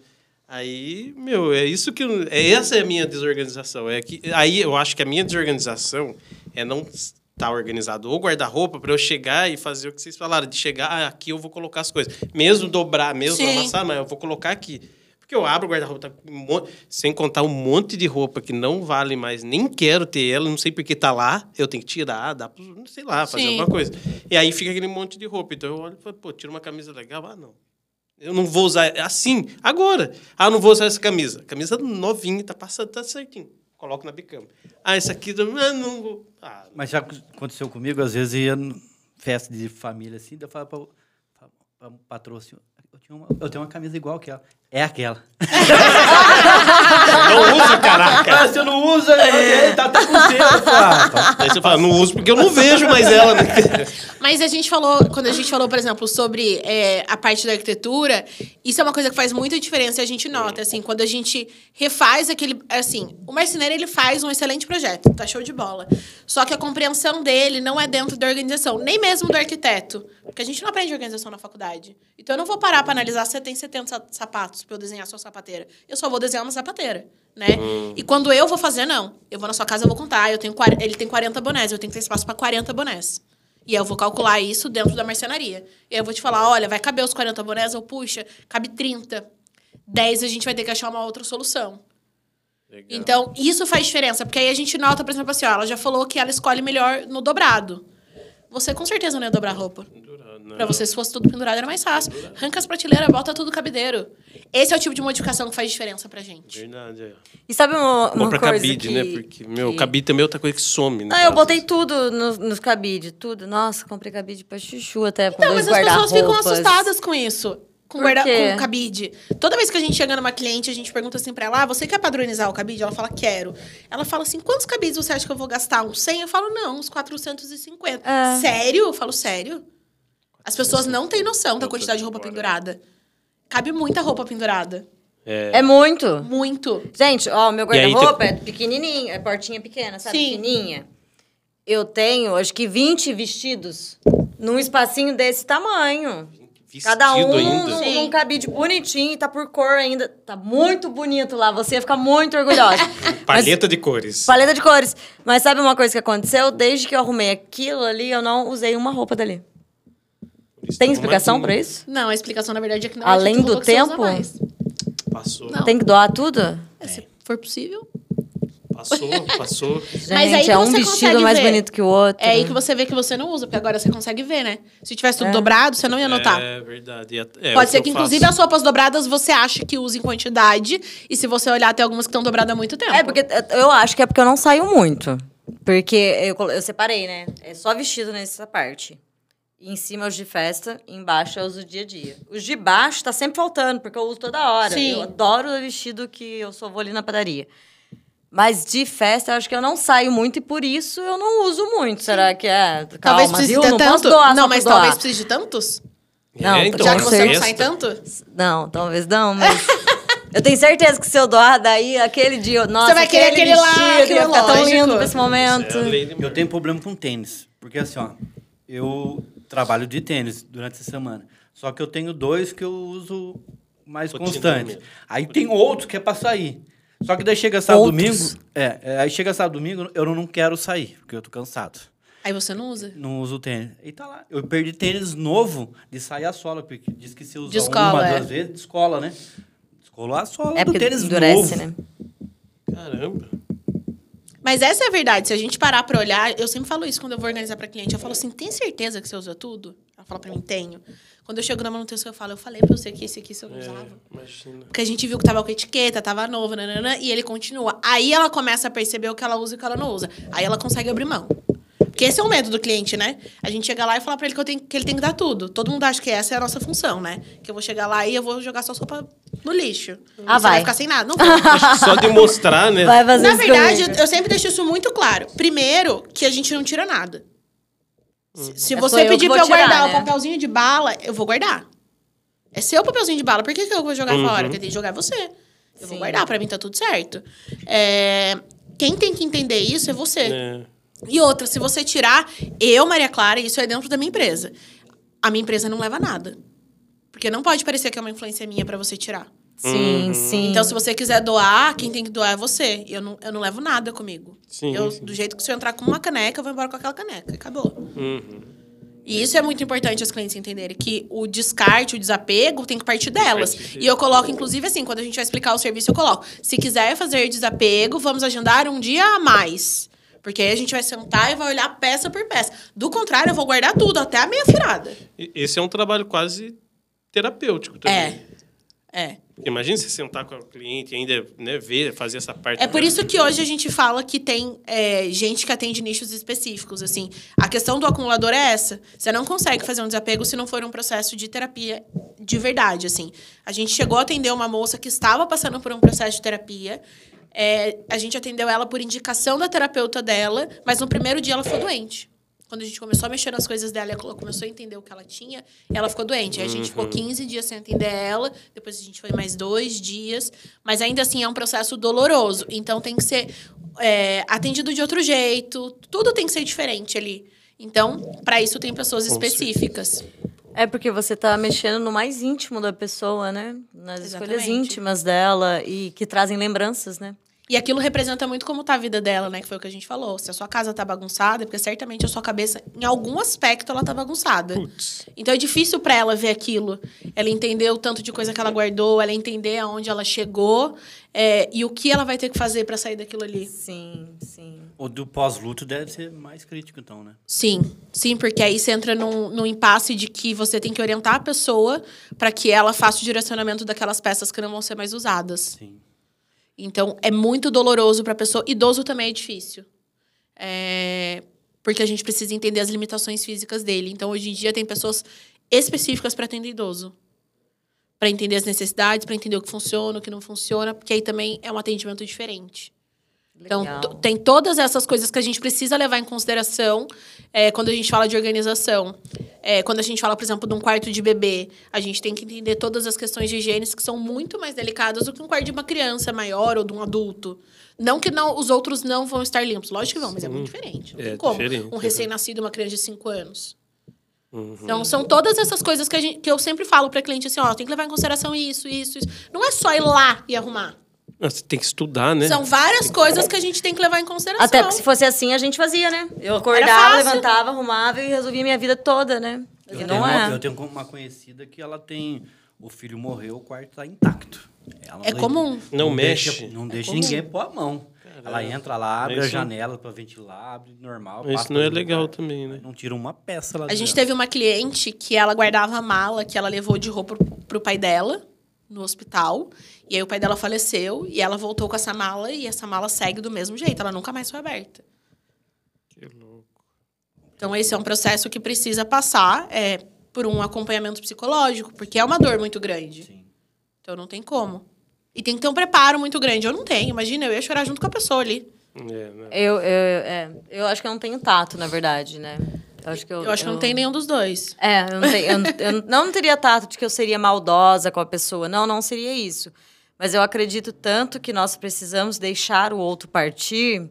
Aí, meu, é isso que. eu- É, essa é a minha desorganização. É que, aí eu acho que a minha desorganização é não estar organizado ou guarda-roupa para eu chegar e fazer o que vocês falaram, de chegar, ah, aqui eu vou colocar as coisas. Mesmo dobrar, mesmo Sim. amassar, mas eu vou colocar aqui. Porque eu abro o guarda-roupa, tá um sem contar um monte de roupa que não vale mais, nem quero ter ela, não sei porque tá lá, eu tenho que tirar, dá pra, sei lá, fazer Sim. alguma coisa. E aí fica aquele monte de roupa. Então eu olho e falo, pô, tira uma camisa legal, ah, não. Eu não vou usar assim, agora. Ah, não vou usar essa camisa. Camisa novinha, tá passando, tá certinho. Coloco na bicama. Ah, essa aqui, ah, não vou. Ah, Mas já aconteceu comigo, às vezes ia em festa de família assim, daí eu falava pra, pra, pra patroa assim, eu, tinha uma- eu tenho uma camisa igual que ela. É aquela. Não usa, caraca. Ah, você não usa, é. tá até com selo. Tá. Aí você fala, não uso porque eu não vejo mais ela, né? Mas a gente falou, quando a gente falou, por exemplo, sobre é, a parte da arquitetura, isso é uma coisa que faz muita diferença e a gente nota, assim, quando a gente refaz aquele. Assim, o marceneiro ele faz um excelente projeto, tá show de bola. Só que a compreensão dele não é dentro da organização, nem mesmo do arquiteto. Porque a gente não aprende organização na faculdade. Então eu não vou parar para analisar se você tem 70 sa- sapatos para eu desenhar sua sapateira. Eu só vou desenhar uma sapateira, né? E quando eu vou fazer, não. Eu vou na sua casa, eu vou contar. Eu tenho, ele tem 40 bonés, eu tenho que ter espaço para 40 bonés. E aí eu vou calcular isso dentro da marcenaria. E aí eu vou te falar, olha, vai caber os 40 bonés? Ou, puxa, cabe 30. 10 a gente vai ter que achar uma outra solução. Então, isso faz diferença. Porque aí a gente nota, por exemplo, assim, ó, ela já falou que ela escolhe melhor no dobrado. Você com certeza não ia dobrar roupa. Pra você, se fosse tudo pendurado, era mais fácil. Arranca as prateleiras, bota tudo cabideiro. Esse é o tipo de modificação que faz diferença pra gente. Verdade, é. E sabe uma, uma Bom pra coisa cabide, que... né? Porque, meu, que- cabide também é outra coisa que some, né? Ah, eu botei tudo no- nos cabide, tudo. Nossa, comprei cabide pra chuchu até, com Não, dois mas as pessoas ficam assustadas com isso. Com, guarda com cabide. Toda vez que a gente chega numa cliente, a gente pergunta assim pra ela: ah, você quer padronizar o cabide? Ela fala, quero. Ela fala assim: quantos cabides você acha que eu vou gastar? Uns 100? Eu falo, não, uns 450. É. Sério? Eu falo, sério? As pessoas não têm noção da quantidade de roupa pendurada. Cabe muita roupa pendurada. É muito. Muito. Gente, ó, meu E aí, guarda-roupa é pequenininho, é portinha pequena, sabe? Sim. Pequenininha. Eu tenho, acho que 20 vestidos num espacinho desse tamanho. Cada um num, ainda. num, cabide bonitinho e tá por cor ainda. Tá muito bonito lá. Você ia ficar muito orgulhosa. Mas- Paleta de cores. paleta de cores. Mas sabe uma coisa que aconteceu? Desde que eu arrumei aquilo ali, eu não usei uma roupa dali. Tem explicação pra isso? Não, a explicação, na verdade, é que não Além é tipo do roupa que você usa tempo? mais. Passou, Não. Tem que doar tudo? É, se for possível. passou, passou. Gente, Mas aí que é um vestido mais ver. bonito que o outro. É aí que você vê que você não usa, porque agora você consegue ver, né? Se tivesse tudo dobrado, você não ia notar. É verdade. É, é Pode ser eu que, inclusive, faço. as roupas dobradas você acha que usa em quantidade. E se você olhar, tem algumas que estão dobradas há muito tempo. É, porque eu acho que é porque eu não saio muito. Porque eu, eu separei, né? É só vestido nessa parte. E em cima é os de festa, embaixo é os do dia a dia. Os de baixo tá sempre faltando, porque eu uso toda hora. Sim. Eu adoro o vestido que eu só vou ali na padaria. Mas de festa, eu acho que eu não saio muito e por isso eu não uso muito. Será que é? Calma, Talvez precise viu? ter não tanto. posso doar não, só mas doar. talvez precise de tantos. Não, é, então, Já que você não sai tanto. Não, talvez não, mas... Eu tenho certeza que se eu doar, daí aquele dia... eu- Nossa, vai querer aquele lá, vestido, aquele ia ficar tão lindo pra esse momento. É de Eu tenho problema com tênis. Porque assim, ó, eu trabalho de tênis durante essa semana. Só que eu tenho dois que eu uso mais Rotina constantes. mesmo. Aí tem outros que é pra sair. Só que daí chega sábado Outros? domingo. É, é, aí chega sábado domingo, eu não quero sair, porque eu tô cansado. Aí você não usa. Não uso tênis. E tá lá. Eu perdi tênis novo de sair a sola, porque diz que se usa Descola, uma, é. duas vezes, descola, né? Descolou a sola É do tênis endurece, novo. né? Caramba. Mas essa é a verdade. Se a gente parar pra olhar, eu sempre falo isso quando eu vou organizar pra cliente. Eu falo assim: tem certeza que você usa tudo? Ela fala pra mim: tenho. Quando eu chego na manutenção, eu falo: eu falei pra você que esse aqui você não É, usava. imagina. Porque a gente viu que tava com etiqueta, tava novo, nanana, e ele continua. Aí ela começa a perceber o que ela usa e o que ela não usa. Aí ela consegue abrir mão. Porque esse é o medo do cliente, né? A gente chega lá e fala pra ele que, eu tenho, que ele tem que dar tudo. Todo mundo acha que essa é a nossa função, né? Que eu vou chegar lá e eu vou jogar sua sopa no lixo. Ah, você vai vai. ficar sem nada. Não vou. Acho que só de mostrar, né? Vai fazer Na isso verdade, comigo. eu, eu sempre deixo isso muito claro. Primeiro, que a gente não tira nada. Se, se É, você pedir vou eu guardar tirar, o né? papelzinho de bala, eu vou guardar. É seu papelzinho de bala. Por que, que eu vou jogar Uhum. fora? Quem tem que jogar é você. Eu vou Sim. guardar, pra mim tá tudo certo. É, Quem tem que entender isso é você. É. E outra, se você tirar, eu, Maria Clara, isso é dentro da minha empresa. A minha empresa não leva nada. Porque não pode parecer que é uma influência minha pra você tirar. Sim, sim. Então, se você quiser doar, quem tem que doar é você. Eu não, eu não levo nada comigo. Sim, eu, sim. Do jeito que se eu entrar com uma caneca, eu vou embora com aquela caneca. Acabou. Uhum. E isso é muito importante as clientes entenderem, que o descarte, o desapego tem que partir delas. Partir E eu coloco, inclusive, assim, quando a gente vai explicar o serviço, eu coloco. Se quiser fazer desapego, vamos agendar um dia a mais. Porque aí a gente vai sentar e vai olhar peça por peça. Do contrário, eu vou guardar tudo, até a meia furada. Esse é um trabalho quase terapêutico também. É. É. Imagina você sentar com o cliente e ainda né, ver, fazer essa parte. É por isso que hoje a gente fala que tem é, gente que atende nichos específicos. Assim, a questão do acumulador é essa. Você não consegue fazer um desapego se não for um processo de terapia de verdade. Assim, a gente chegou a atender uma moça que estava passando por um processo de terapia. É, a gente atendeu ela por indicação da terapeuta dela, mas no primeiro dia ela ficou doente. Quando a gente começou a mexer nas coisas dela, ela começou a entender o que ela tinha, ela ficou doente. Aí a gente ficou 15 dias sem atender ela, depois a gente foi mais dois dias. Mas ainda assim é um processo doloroso. Então tem que ser é, atendido de outro jeito, tudo tem que ser diferente ali. Então, para isso tem pessoas específicas. É porque você tá mexendo no mais íntimo da pessoa, né? Nas escolhas Exatamente. íntimas dela e que trazem lembranças, né? E aquilo representa muito como tá a vida dela, né? Que foi o que a gente falou. Se a sua casa tá bagunçada, é porque certamente a sua cabeça, em algum aspecto, ela tá bagunçada. Então é difícil para ela ver aquilo. Ela entender o tanto de coisa que ela guardou, ela entender aonde ela chegou é, e o que ela vai ter que fazer para sair daquilo ali. Sim, sim. O do pós-luto deve ser mais crítico, então, né? Sim, sim, porque aí você entra num, num impasse de que você tem que orientar a pessoa para que ela faça o direcionamento daquelas peças que não vão ser mais usadas. Sim. Então, é muito doloroso para a pessoa. Idoso também é difícil. É, Porque a gente precisa entender as limitações físicas dele. Então, hoje em dia, tem pessoas específicas para atender idoso. Para entender as necessidades, para entender o que funciona, o que não funciona, porque aí também é um atendimento diferente. Então, tem todas essas coisas que a gente precisa levar em consideração é, quando a gente fala de organização. É, quando a gente fala, por exemplo, de um quarto de bebê, a gente tem que entender todas as questões de higiene que são muito mais delicadas do que um quarto de uma criança maior ou de um adulto. Não que não, os outros não vão estar limpos. Lógico que vão, mas é muito diferente. Não É tem como. diferente, Um é. recém-nascido uma criança de 5 anos. Então, são todas essas coisas que, a gente, que eu sempre falo para cliente assim, ó, tem que levar em consideração isso, isso, isso. Não é só ir lá e arrumar. Você tem que estudar, né? São várias coisas que a gente tem que levar em consideração. Até porque se fosse assim, a gente fazia, né? Eu acordava, levantava, arrumava e resolvia minha vida toda, né? Eu, tenho não uma, é. eu tenho uma conhecida que ela tem. O filho morreu, o quarto tá intacto. Ela É comum. Não deixa- mexe. não deixa comum. ninguém pôr a mão. Ela entra lá, abre a Isso- janela para ventilar, abre normal. Isso não é legal quarto. também, né? Não tira uma peça lá A gente dentro. teve uma cliente que ela guardava a mala que ela levou de roupa pro, pro pai dela no hospital. E aí o pai dela faleceu e ela voltou com essa mala e essa mala segue do mesmo jeito. Ela nunca mais foi aberta. Que louco. Então esse é um processo que precisa passar é, por um acompanhamento psicológico, porque é uma dor muito grande. Sim. Então não tem como. E tem que ter um preparo muito grande. Eu não tenho. Imagina, eu ia chorar junto com a pessoa ali. É, né? Eu, eu, é, eu acho que eu não tenho tato, na verdade, né? Eu acho que, eu, Eu acho que não tem nenhum dos dois. É, eu não, tenho, eu, não- eu não teria tato de que eu seria maldosa com a pessoa. Não, não seria isso. Mas eu acredito tanto que nós precisamos deixar o outro partir.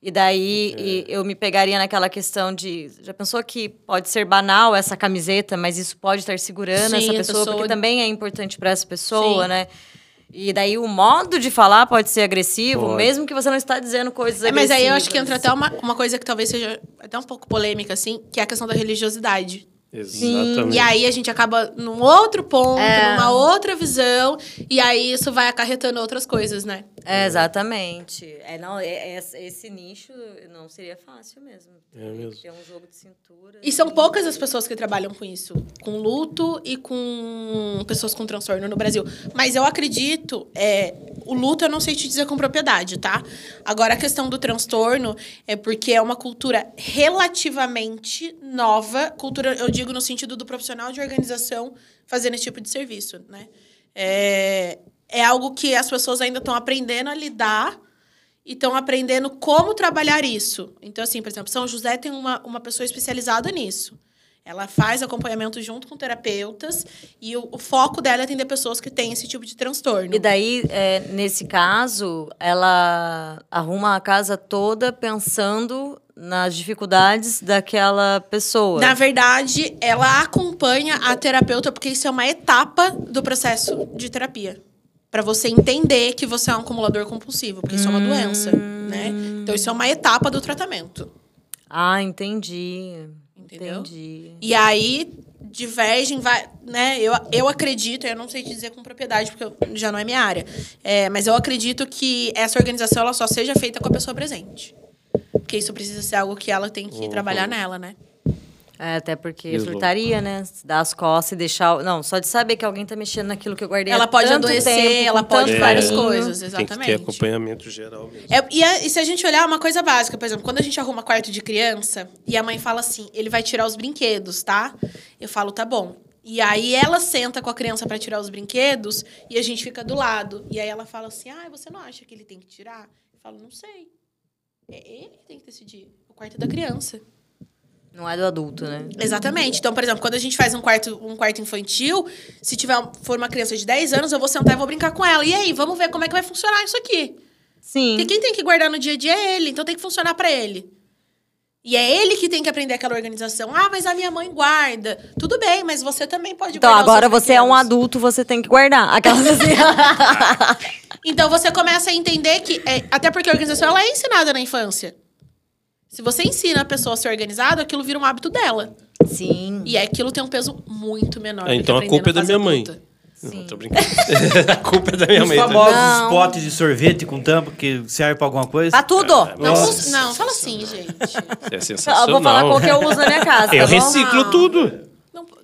E daí e eu me pegaria naquela questão de. Já pensou que pode ser banal essa camiseta, mas isso pode estar segurando Sim, essa pessoa, pessoa- porque também é importante para essa pessoa, Sim. né? E daí o modo de falar pode ser agressivo, Pode. mesmo que você não está dizendo coisas É, mas aí eu acho que entra até uma, uma coisa que talvez seja até um pouco polêmica, assim, que é a questão da religiosidade. Exatamente. E aí a gente acaba num outro ponto, É. numa outra visão, e aí isso vai acarretando outras coisas, né? É, exatamente. É, não, é- é- esse nicho não seria fácil mesmo. É mesmo. Ter um jogo de cintura. E são poucas as pessoas que trabalham com isso, com luto e com pessoas com transtorno no Brasil. Mas eu acredito, é, o luto eu não sei te dizer com propriedade, tá? Agora a questão do transtorno é porque é uma cultura relativamente nova, cultura, eu digo no sentido do profissional de organização fazendo esse tipo de serviço, né? É, é algo que as pessoas ainda estão aprendendo a lidar e estão aprendendo como trabalhar isso. Então, assim, por exemplo, São José tem uma, uma pessoa especializada nisso. Ela faz acompanhamento junto com terapeutas e o, o foco dela é atender pessoas que têm esse tipo de transtorno. E daí, é, nesse caso, ela arruma a casa toda pensando nas dificuldades daquela pessoa. Na verdade, ela acompanha a terapeuta porque isso é uma etapa do processo de terapia. Pra você entender que você é um acumulador compulsivo, porque isso é uma doença, né? Então isso é uma etapa do tratamento. Ah, entendi. Entendeu? Entendi. E aí divergem, vai, né? Eu, eu acredito, eu não sei te dizer com propriedade, porque eu- já não é minha área. É, mas eu acredito que essa organização ela só seja feita com a pessoa presente. Porque isso precisa ser algo que ela tem que trabalhar nela, né? É, até porque Isolou. furtaria, né? Dar as costas e deixar. Não, só de saber que alguém tá mexendo naquilo que eu guardei. Ela há pode tanto adoecer, tempo, ela pode tanto várias coisas, Tem que ter exatamente. acompanhamento geral mesmo. É, e, a- e se a gente olhar uma coisa básica, por exemplo, quando a gente arruma quarto de criança e a mãe fala assim, ele vai tirar os brinquedos, tá? Eu falo, tá bom. E aí ela senta com a criança pra tirar os brinquedos e a gente fica do lado. E aí ela fala assim, ah, você não acha que ele tem que tirar? Eu falo, não sei. É ele que tem que decidir. O quarto é da criança. Não é do adulto, né? Exatamente. Então, por exemplo, quando a gente faz um quarto, um quarto infantil, se tiver for uma criança de 10 anos, eu vou sentar e vou brincar com ela. E aí, vamos ver como é que vai funcionar isso aqui. Sim. Porque quem tem que guardar no dia a dia é ele, então tem que funcionar pra ele. E é ele que tem que aprender aquela organização. Ah, mas a minha mãe guarda. Tudo bem, mas você também pode Então, guardar. os agora você é um adulto, você tem que guardar. Aquelas assim. Então você começa a entender que. é, até porque a organização ela é ensinada na infância. Se você ensina a pessoa a ser organizada, aquilo vira um hábito dela. Sim. E aquilo tem um peso muito menor. Ah, do que então a culpa é da minha mãe. Não, tô brincando. a culpa é da minha Os mãe. tá? famosos Não. potes de sorvete com tampa que serve pra alguma coisa. Pra tudo. Não, Nossa. não, fala assim, gente. É Eu sensacional. vou falar qual que eu uso na minha casa. Eu tá bom? reciclo Não. tudo.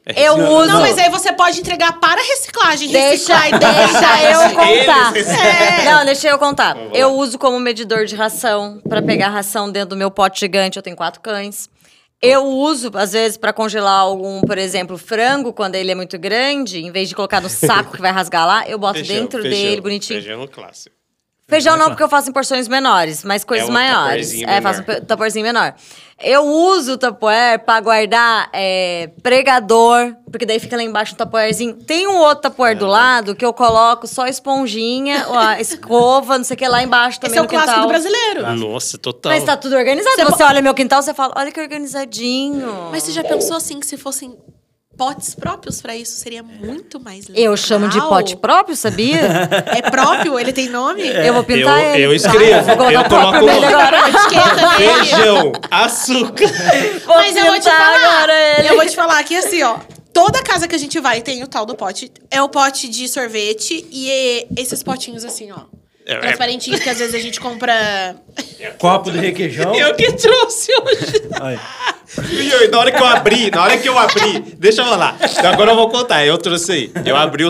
Não, É Eu reciclo. uso. não, mas aí você pode entregar para reciclagem. Deixa, reciclar deixa eu contar. É. Não, deixa eu contar. Eu uso como medidor de ração pra pegar ração dentro do meu pote gigante. Eu tenho quatro cães. Eu uso, às vezes, pra congelar algum, por exemplo, frango, quando ele é muito grande, em vez de colocar no saco que vai rasgar lá, eu boto Feijão, dentro feijão, dele, bonitinho. Feijão no clássico. Feijão não, porque eu faço em porções menores, mas coisas É um maiores. É, faço um tapuerzinho menor. Eu uso o tapuer pra guardar é, pregador, porque daí fica lá embaixo um tapuerzinho. Tem um outro tapuer do lado que eu coloco só esponjinha, a escova, não sei o que lá embaixo também Esse é o clássico quintal. do brasileiro. Nossa, total. Mas tá tudo organizado. Você Você, olha meu quintal, você fala, olha que organizadinho. Mas você já pensou assim que se fossem potes próprios pra isso seria muito mais legal? Eu chamo de pote próprio, sabia? É próprio? Ele tem nome? Eu vou pintar eu, ele. eu escrevo. Vou colocar eu próprio coloco nele agora. Feijão, açúcar. Vou Mas eu vou te falar. agora ele. Eu vou te falar que assim, ó. Toda casa que a gente vai tem o tal do pote. É o pote de sorvete e é esses potinhos assim, ó. É, é. Transparentinhos que às vezes a gente compra. Copo de requeijão. Eu que trouxe hoje. Aí. E eu, na hora que eu abri, na hora que eu abri, deixa eu falar. Então agora eu vou contar, eu trouxe aí. Eu abri o.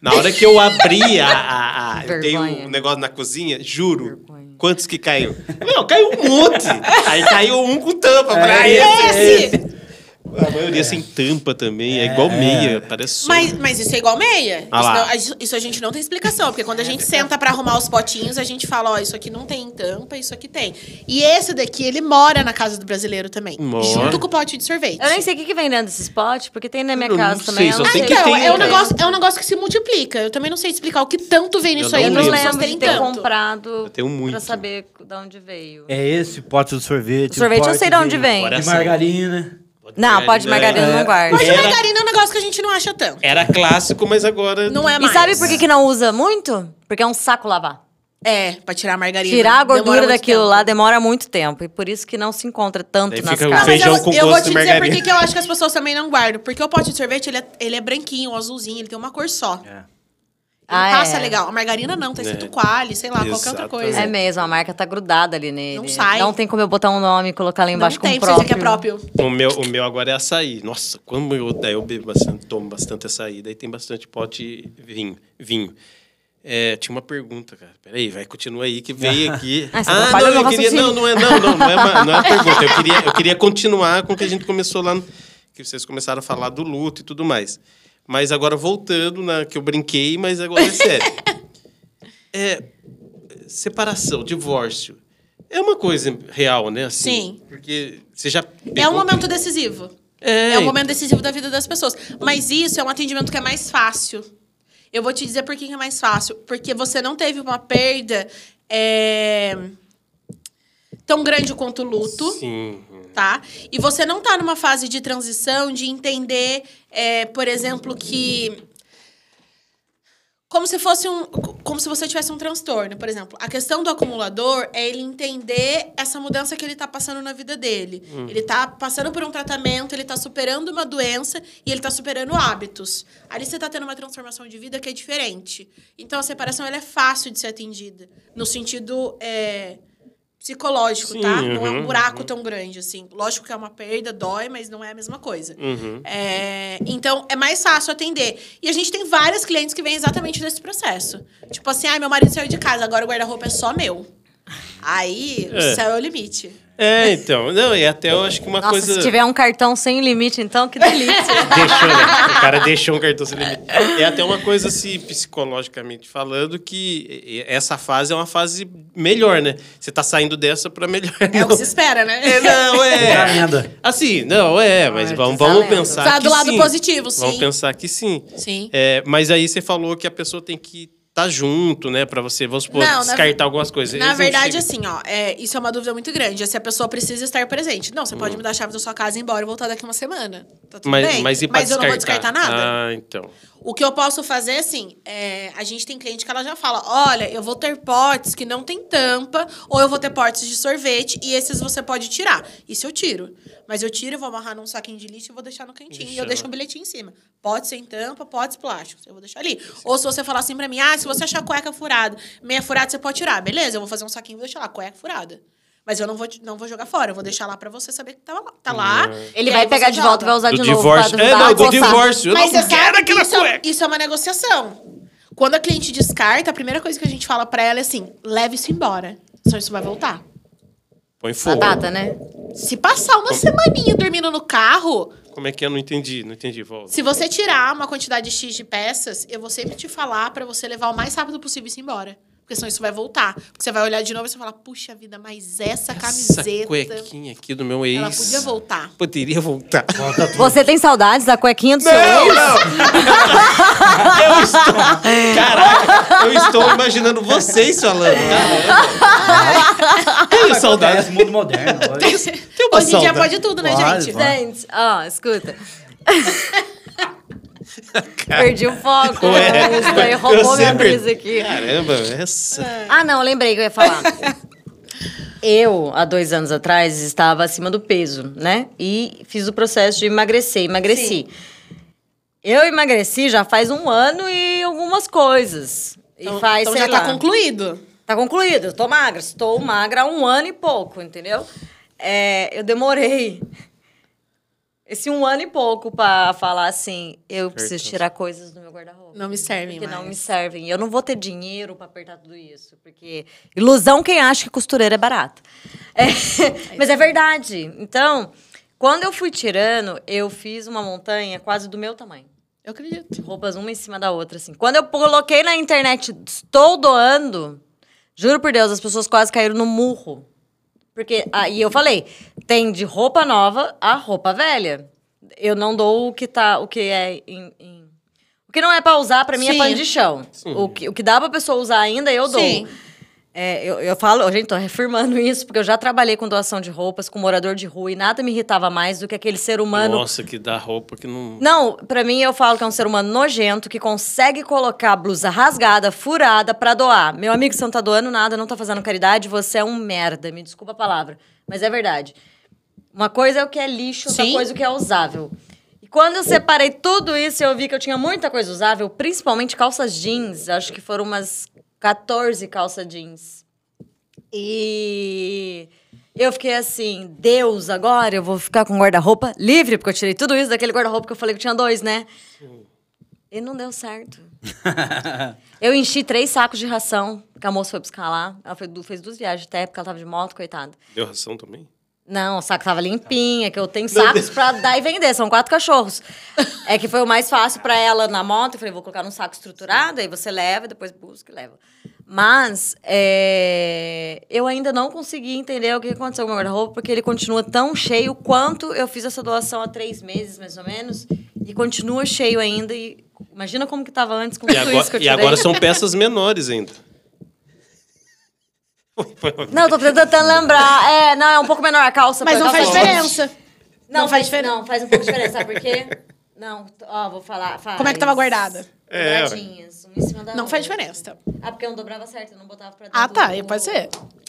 Na hora que eu abri a. a, a eu tenho um negócio na cozinha, juro. Quantos que caiu? Meu, caiu um monte. Aí caiu um com tampa. É, pra esse. esse. A maioria sem tampa também, é igual meia, parece só. Mas, mas isso é igual meia. Ah isso, não- a- isso a gente não tem explicação. Porque quando a gente senta pra arrumar os potinhos, a gente fala, ó, isso aqui não tem tampa, isso aqui tem. E esse daqui, ele mora na casa do brasileiro também. Mora. Junto com o pote de sorvete. Eu nem sei o que, que vem dentro desses potes, porque tem na minha Eu casa não também. sei, eu só não sei Ah, que então, tem, é um, né? negócio, é um negócio que se multiplica. Eu também não sei explicar o que tanto vem nisso Eu aí para Eu não lembro. de ter tanto. comprado Eu tenho muito. pra saber de onde veio. É esse pote de sorvete. O sorvete eu pote sei de onde vem. De sim. Margarina. Não, pode margarina É. não guarda. Pode Era- margarina é um negócio que a gente não acha tanto. Era clássico, mas agora. Não é E mais. sabe por que, que não usa muito? Porque é um saco lavar. É, pra tirar a margarina. Tirar a Demora gordura muito daquilo tempo. lá demora muito tempo. E por isso que não se encontra tanto Daí nas fica o casas. Mas feijão eu, com eu vou te de dizer por margarina. que que eu acho que as pessoas também não guardam. Porque o pote de sorvete, ele é, ele é branquinho, azulzinho, ele tem uma cor só. Ele Ah, passa é. legal. A margarina não, tá escrito É. quali, sei lá, qualquer outra Exatamente. coisa. É mesmo, a marca tá grudada ali nele. Não sai. Não tem como eu botar um nome e colocar lá não embaixo tem com próprio. que é próprio. O meu, o meu agora é açaí. Nossa, como eu, daí eu bebo bastante, tomo bastante açaí. Daí tem bastante pote vinho. vinho. É, tinha uma pergunta, cara. Peraí, vai, continua aí, que veio aqui. Ah, você não, atrapalhou eu queria, não, não é, não, não, não é uma, não é uma pergunta. Eu queria, eu queria continuar com o que a gente começou lá, no, que vocês começaram a falar do luto e tudo mais. Mas agora voltando, na, que eu brinquei, mas agora é sério. É, separação, divórcio. É uma coisa real, né? Assim, Sim. Porque você já. É um momento decisivo. É, É um momento decisivo da vida das pessoas. Mas isso é um atendimento que é mais fácil. Eu vou te dizer por que que é mais fácil. Porque você não teve uma perda é, tão grande quanto o luto. Sim. Tá? E você não tá numa fase de transição de entender, é, por exemplo, que como se fosse um como se você tivesse um transtorno, por exemplo. A questão do acumulador é ele entender essa mudança que ele tá passando na vida dele. Ele tá passando por um tratamento, ele tá superando uma doença e ele tá superando hábitos. Ali você tá tendo uma transformação de vida que é diferente. Então a separação ela é fácil de ser atendida, no sentido é, psicológico, Sim, tá? Não é uhum, um buraco tão grande, assim. Lógico que é uma perda, dói, mas não é a mesma coisa. Uhum. É, então, é mais fácil atender. E a gente tem várias clientes que vêm exatamente desse processo. Tipo assim, ai, meu marido saiu de casa, agora o guarda-roupa é só meu. Aí, É. o céu é o limite. É, então. Não, e até eu acho que uma Nossa, coisa. se tiver um cartão sem limite, então, que delícia. Deixou, né? O cara deixou um cartão sem limite. É até uma coisa, assim, psicologicamente falando, que essa fase é uma fase melhor, né? Você tá saindo dessa pra melhor. É o que se espera, né? É, não, é. Assim, não, é, mas Ai, vamos, que vamos pensar Tá que do lado sim. positivo, sim. Vamos pensar que sim. Sim. É, mas aí você falou que a pessoa tem que estar junto, né? Pra você, vamos supor, Não, na descartar ver- algumas coisas. Na verdade, assim, ó, é, isso é uma dúvida muito grande. É se a pessoa precisa estar presente. Não, você pode me dar a chave da sua casa e ir embora e voltar daqui uma semana. Tá tudo mas, bem. mas e pra eu não vou descartar nada. Ah, então. O que eu posso fazer, assim, é, a gente tem cliente que ela já fala: olha, eu vou ter potes que não tem tampa, ou eu vou ter potes de sorvete, e esses você pode tirar. Isso eu tiro. Mas eu tiro, eu vou amarrar num saquinho de lixo e vou deixar no cantinho. E eu deixo um bilhetinho em cima. Potes sem tampa, potes plásticos. Eu vou deixar ali. Ou se você falar assim pra mim: ah, se você achar cueca furada, meia furada, você pode tirar. Beleza, eu vou fazer um saquinho e vou deixar lá, cueca furada. Mas eu não vou, não vou jogar fora, eu vou deixar lá pra você saber que tá lá. Tá lá Ele e vai pegar de volta e vai usar Do de novo. divórcio. pra É, não, do divórcio. Eu Mas não você quero sabe que aquela isso, é- cueca. isso é uma negociação. Quando a cliente descarta, a primeira coisa que a gente fala pra ela é assim: leve isso embora. Só isso vai voltar. Põe fogo. Batata, né? Se passar uma semaninha dormindo no carro, Como é que é? Não entendi, não entendi. Volta. se você tirar uma quantidade X de peças, eu vou sempre te falar pra você levar o mais rápido possível isso embora. Porque senão isso vai voltar. Porque você vai olhar de novo e você vai falar, puxa vida, mas essa camiseta. Essa cuequinha aqui do meu ex. Ela podia voltar. Poderia voltar. Você tem saudades da cuequinha do seu Não, ex? não! Eu estou. Caraca, eu estou imaginando vocês falando. Caramba. Tenho saudade. Acontece, mundo moderno. olha. Tenho uma Hoje em dia pode tudo, né, Pode, gente? pode. Gente, ó, escuta. Perdi o foco. Ué, eu roubou minha sempre- brisa aqui. Caramba, essa. Ah, não, lembrei que eu ia falar. Eu, há dois anos atrás, estava acima do peso, né? E fiz o processo de emagrecer. Emagreci. Eu emagreci já faz um ano e algumas coisas. Então, e faz, então já lá, tá concluído. Tá concluído. Eu tô magra. Estou magra há um ano e pouco, entendeu? É, eu demorei esse um ano e pouco pra falar assim: eu preciso tirar coisas do meu guarda-roupa. Não me servem Porque mais. não me servem. Eu não vou ter dinheiro pra apertar tudo isso. Porque ilusão quem acha que costureira é barata. É, mas é verdade. Então, quando eu fui tirando, eu fiz uma montanha quase do meu tamanho. Eu acredito. Roupas uma em cima da outra, assim. Quando eu coloquei na internet, estou doando, juro por Deus, as pessoas quase caíram no murro. Porque, aí eu falei, tem de roupa nova a roupa velha. Eu não dou o que tá, o que é em- em- o que não é pra usar, pra mim, é Sim. pano de chão. O que, o que dá pra pessoa usar ainda, eu dou. Sim. É, eu, eu falo, gente, tô reafirmando isso, porque eu já trabalhei com doação de roupas, com morador de rua, e nada me irritava mais do que aquele ser humano Nossa, que dá roupa que não. não, pra mim eu falo que é um ser humano nojento que consegue colocar a blusa rasgada, furada pra doar. Meu amigo, você não tá doando nada, não tá fazendo caridade, você é um merda. Me desculpa a palavra, mas é verdade. Uma coisa é o que é lixo, outra Sim. coisa é o que é usável. E quando eu separei tudo isso, eu vi que eu tinha muita coisa usável, principalmente calças jeans. Acho que foram umas 14 calças jeans. E eu fiquei assim, Deus, agora eu vou ficar com guarda-roupa livre, porque eu tirei tudo isso daquele guarda-roupa que eu falei que tinha dois, né? E não deu certo. eu enchi três sacos de ração, que a moça foi buscar lá. Ela fez duas viagens até, porque ela tava de moto, coitada. Deu ração também? Não, o saco tava limpinho, é que eu tenho sacos pra dar e vender, são quatro cachorros. É que foi o mais fácil pra ela na moto, eu falei, vou colocar num saco estruturado, aí você leva, depois busca e leva. Mas é, eu ainda não consegui entender o que aconteceu com o meu guarda-roupa, porque ele continua tão cheio quanto eu fiz essa doação há três meses, mais ou menos, e continua cheio ainda. E imagina como que tava antes com E tudo agora, isso que eu e tirei. agora são peças menores ainda. Não, eu tô tentando lembrar. É, não, é um pouco menor a calça. Mas não faz calça jeans. diferença. Não, Não faz faz diferença. Não, faz um pouco de diferença, sabe por quê? Não, ó, vou falar. Como é que tava faz- guardada? É, Dobradinhas, um em cima da Não outra. faz diferença. Ah, porque eu não dobrava certo, eu não botava pra dentro. Ah, tá. do- Pode ser.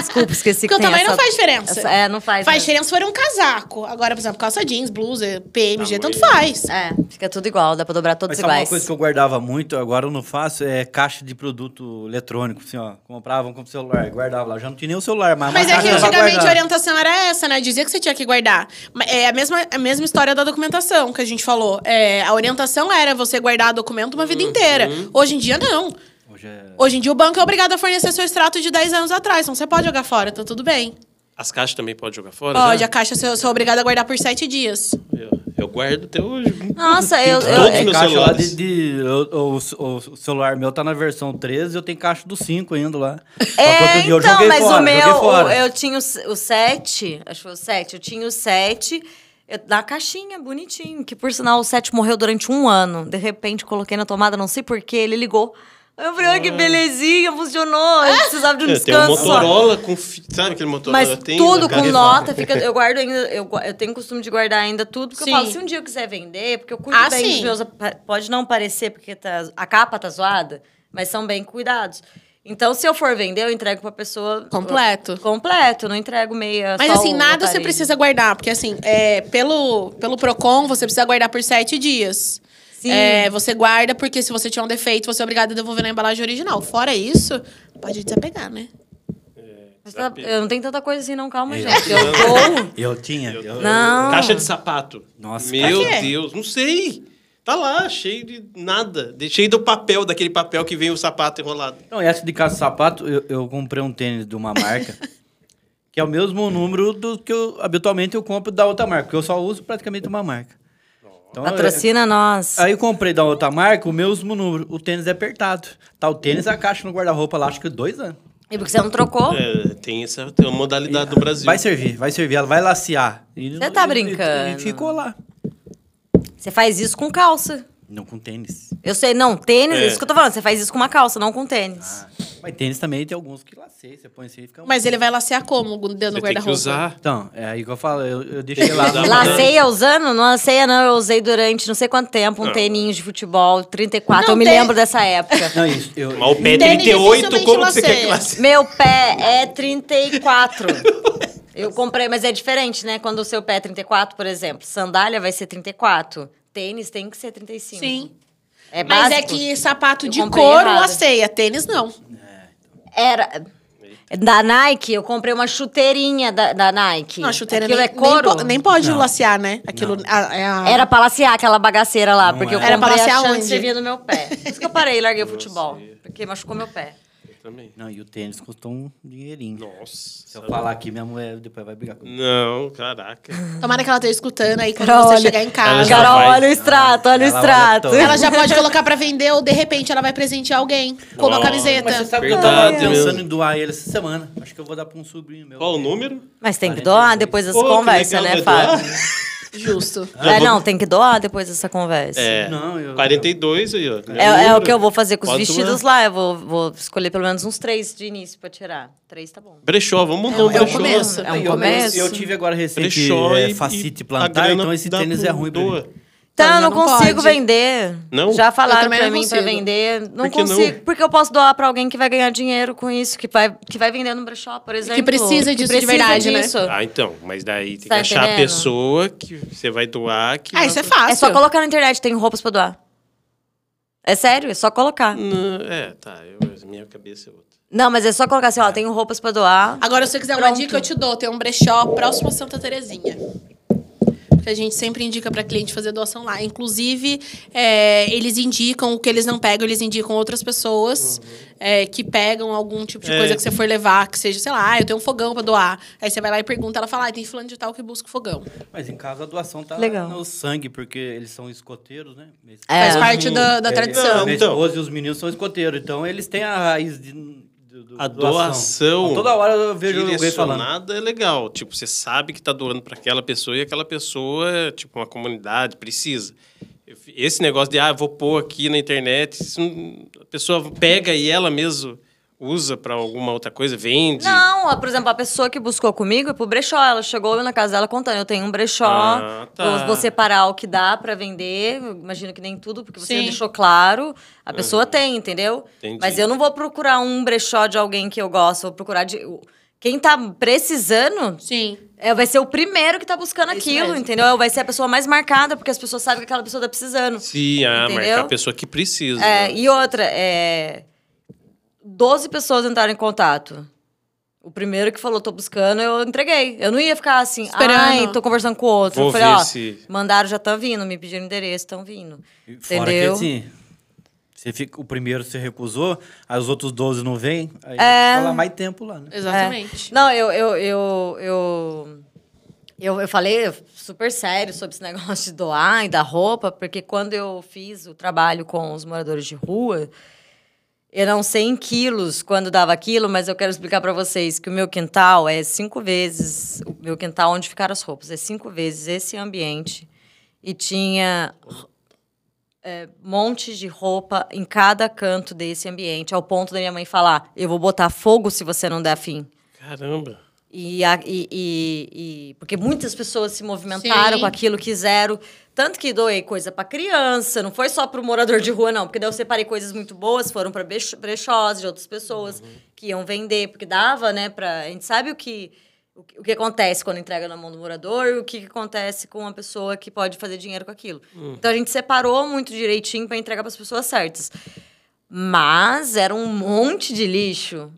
Desculpa, esqueci Porque o que tem tamanho não faz diferença. essa- é, não faz. Faz né? diferença se for um casaco. Agora, por exemplo, calça jeans, blusa, PMG, tanto faz. É, fica tudo igual, dá pra dobrar todos Mas sabe uma iguais. coisa que eu guardava muito, agora eu não faço, é caixa de produto eletrônico, assim, ó. Comprava com o celular, guardava lá. Já não tinha nem o celular, mas Mas uma é que caixa pra antigamente a guardar. orientação era essa, né? Dizia que você tinha que guardar. Ma- É a mesma, a mesma história da documentação que a gente falou. É, a orientação era você guardar documento uma vida inteira. Hoje em dia, não. Hoje é... Hoje em dia, o banco é obrigado a fornecer seu extrato de 10 anos atrás. Então, você pode jogar fora, tá tudo bem. As caixas também pode jogar fora? Pode, já? a caixa você você é obrigado a guardar por 7 dias. Eu, eu guardo até hoje. Nossa, eu. Todos eu- Tem meus caixa lá celulares. de... de eu- o, o- o celular meu tá na versão 13 eu tenho caixa do 5 ainda lá. É, eu então, joguei mas fora, o meu, eu tinha o 7, acho que foi o 7, eu tinha o 7 na caixinha, bonitinho, que por sinal o 7 morreu durante um ano. De repente, coloquei na tomada, não sei porquê, ele ligou. Eu falei, olha que belezinha, funcionou. Eu precisava de um É, tem um descanso. Motorola com. Sabe aquele Motorola? Mas Tem tudo com nota, fica, eu guardo ainda, eu, eu tenho costume de guardar ainda tudo, porque Sim. eu falo, se um dia eu quiser vender, porque eu cuido Ah, bem dos sim. meus, apa- pode não parecer porque tá, a capa tá zoada, mas são bem cuidados. Então, se eu for vender, eu entrego pra pessoa... Completo. Completo, não entrego meia, Mas só assim, nada você precisa guardar. Porque assim, é, pelo, pelo PROCON, você precisa guardar por 7 dias. Sim. É, você guarda porque se você tiver um defeito, você é obrigado a devolver na embalagem original. Fora isso, pode desapegar, né? Mas tá- eu não tenho tanta coisa assim, não, calma, Eu- gente. Eu dou... Eu tinha. eu- Não. Caixa de sapato. Nossa, Meu? Deus, não sei. Tá lá, cheio de nada. Cheio do papel, daquele papel que vem o sapato enrolado. Não, essa de casa de sapato, eu, eu comprei um tênis de uma marca que é o mesmo número do que eu habitualmente eu compro da outra marca, porque eu só uso praticamente uma marca. Então, Patrocina nós. Aí eu comprei da outra marca o mesmo número. O tênis é apertado. Tá o tênis a caixa no guarda-roupa lá, acho que dois anos. E porque você não trocou? É, tem essa tem uma modalidade do Brasil. Vai servir, vai servir. Ela vai lacear. E- Você tá e- e- brincando. E, ficou lá. Você faz isso com calça. Não com tênis. Eu sei, não, tênis, É. isso que eu tô falando. Você faz isso com uma calça, não com tênis. Mas tênis também tem alguns que laceiam. Você põe assim e fica... Mas ele vai lacear como dentro do Você tem que guarda-roupa? usar. Então, é aí que eu falo. Eu, eu deixei lá. Laceia usando? Não laceia, não. Eu usei durante não sei quanto tempo um Não. teninho de futebol, 34. Não, eu me tem- lembro dessa época. Não, isso. Eu, Mas o pé Tênis 38, dificilmente como que você quer que laceia. Meu pé é 34. Eu comprei, mas é diferente, né? Quando o seu pé é 34, por exemplo. Sandália vai ser 34. Tênis tem que ser 35. Sim. É Mas é básico. que sapato Eu de comprei couro errado. laceia, tênis não. Era... Da Nike, eu comprei uma chuteirinha da, da Nike. Não, a chuteira Aquilo nem, é couro? nem, nem pode Não. lacear, né? Aquilo a- é a- Era pra lacear aquela bagaceira lá, Não porque eu era. Era pra comprei lacear achando onde? que servia no meu pé. Por isso que eu parei e larguei o futebol. Porque machucou meu pé. Também. Não, e o tênis custou um dinheirinho. Nossa. Se eu falar aqui, minha mulher depois vai brigar comigo. Não, caraca. Tomara que ela esteja escutando aí quando Carol, você olha- chegar em casa. Carol, vai. olha o extrato, olha o Ela olha extrato. Ela já pode colocar pra vender ou de repente ela vai presentear alguém com uma camiseta. Mas você sabe que eu tava pensando mesmo. em doar ele essa semana. Acho que eu vou dar pra um sobrinho meu. Qual o número? Mas tem que 42. doar depois dessa Pô, que conversa, legal, né? Fábio? Justo. É, não, tem que doar depois dessa conversa. É. Não, eu- 42 aí, ó. É, é o que eu vou fazer com os Pode vestidos doar. lá. Eu vou, vou escolher pelo menos uns três de início pra tirar. Três tá bom. Brechó, vamos montar É um é brechó. começo. É um eu, começo. eu tive agora recente Brechó é, facite e plantar, então esse tênis é ruim pra mim. Eu Então, não não consigo pode. vender. Não? Já falaram pra não mim pra consigo. vender. Não Por que consigo. não? Porque eu posso doar pra alguém que vai ganhar dinheiro com isso, que vai, que vai vender no brechó, por exemplo. precisa disso de precisa verdade, né? disso. Ah, então. Mas daí tem Tá que achar a entendendo? pessoa que você vai doar. Que Ah, vai- isso é fácil. É só colocar na internet, tem roupas pra doar. É sério, é só colocar. Não, é, tá. Eu, minha cabeça é outra. Não, mas é só colocar assim, ó, tenho roupas pra doar. Agora, se você quiser uma Pronto. dica, eu te dou. Tem um brechó próximo a Santa Terezinha. Que a gente sempre indica para cliente fazer doação lá. Inclusive, é, eles indicam o que eles não pegam, eles indicam outras pessoas é, que pegam algum tipo de É. coisa que você for levar, que seja, sei lá, ah, eu tenho um fogão para doar. Aí você vai lá e pergunta, ela fala, ah, tem fulano de tal que busca o fogão. Mas em casa a doação tá Legal. no sangue, porque eles são escoteiros, né? É. Faz parte da, da É, tradição. Minha Então. os meninos são escoteiros, então eles têm a raiz de. Do- do- A doação. doação toda hora eu vejo alguém falando. é legal. Tipo, você sabe que tá doando para aquela pessoa e aquela pessoa é, tipo, uma comunidade, precisa. Esse negócio de, ah, vou pôr aqui na internet, a pessoa pega e ela mesmo usa pra alguma outra coisa? Vende? Não, por exemplo, a pessoa que buscou comigo é pro brechó. Ela chegou na casa dela contando: eu tenho um brechó, Ah, tá. eu vou separar o que dá pra vender. Eu imagino que nem tudo, porque você Sim. deixou claro. A pessoa tem, entendeu? Entendi. Mas eu não vou procurar um brechó de alguém que eu gosto, vou procurar de. Quem tá precisando Sim. é, vai ser o primeiro que tá buscando É isso aquilo, mesmo. entendeu? Vai ser a pessoa mais marcada, porque as pessoas sabem que aquela pessoa tá precisando. Sim, ah, Entendeu? marcar a pessoa que precisa. É, e outra, é... 12 pessoas entraram em contato. O primeiro que falou, tô buscando, eu entreguei. Eu não ia ficar assim, Esperando. ai, tô conversando com o outro. Vou eu falei, ver ó, se- mandaram, já estão vindo, me pediram endereço, estão vindo. Fora Entendeu? que assim, você fica, o primeiro você recusou, aí os outros 12 não vêm, aí É. lá mais tempo lá, né? Exatamente. Não, eu, eu, eu, eu, eu, eu falei super sério sobre esse negócio de doar e dar roupa, porque quando eu fiz o trabalho com os moradores de rua, sei em quilos quando dava aquilo, mas eu quero explicar para vocês que o meu quintal é cinco vezes o meu quintal onde ficaram as roupas é cinco vezes esse ambiente e tinha é, montes de roupa em cada canto desse ambiente, ao ponto da minha mãe falar: eu vou botar fogo se você não der fim. Caramba. E, a- e- e- e- porque muitas pessoas se movimentaram Sim. com aquilo, quiseram. Tanto que doei coisa para criança, não foi só para o morador de rua, não. Porque daí eu separei coisas muito boas, foram para brechós de outras pessoas que iam vender, porque dava, né? Pra, a gente sabe o que, o, que- o que acontece quando entrega na mão do morador e o que, que acontece com uma pessoa que pode fazer dinheiro com aquilo. Então a gente separou muito direitinho para entregar para as pessoas certas. Mas era um monte de lixo.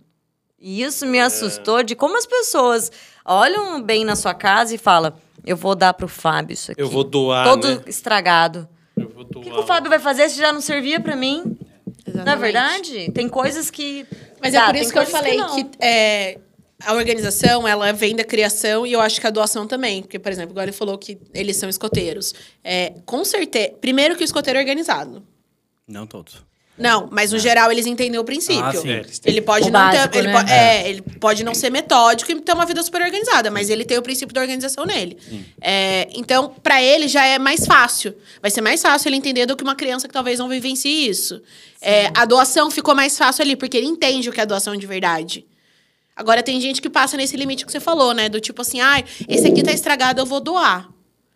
E isso me assustou de como as pessoas olham bem na sua casa e falam: eu vou dar pro Fábio isso aqui. Eu vou doar, Todo né? estragado. Eu vou O que, que doar. o Fábio vai fazer se já não servia pra mim? Não é Exatamente. verdade? Tem coisas que. Mas dá, é por isso que eu falei não. que, é, a organização, ela vem da criação e eu acho que a doação também. Porque, por exemplo, agora ele falou que eles são escoteiros. É, com certeza... Primeiro que o escoteiro é organizado. Não todos. Não, mas no geral eles entendem o princípio. Ah, sim. É, eles têm- Ele pode O não básico, ter, ele, né? po- é, ele pode não ser metódico e ter uma vida super organizada, mas ele tem o princípio da organização nele. É, então, pra ele já é mais fácil. Vai ser mais fácil ele entender do que uma criança que talvez não vivencie isso. É, a doação ficou mais fácil ali, porque ele entende o que é doação de verdade. Agora tem gente que passa nesse limite que você falou, né? Do tipo assim, ai, esse aqui tá estragado, eu vou doar.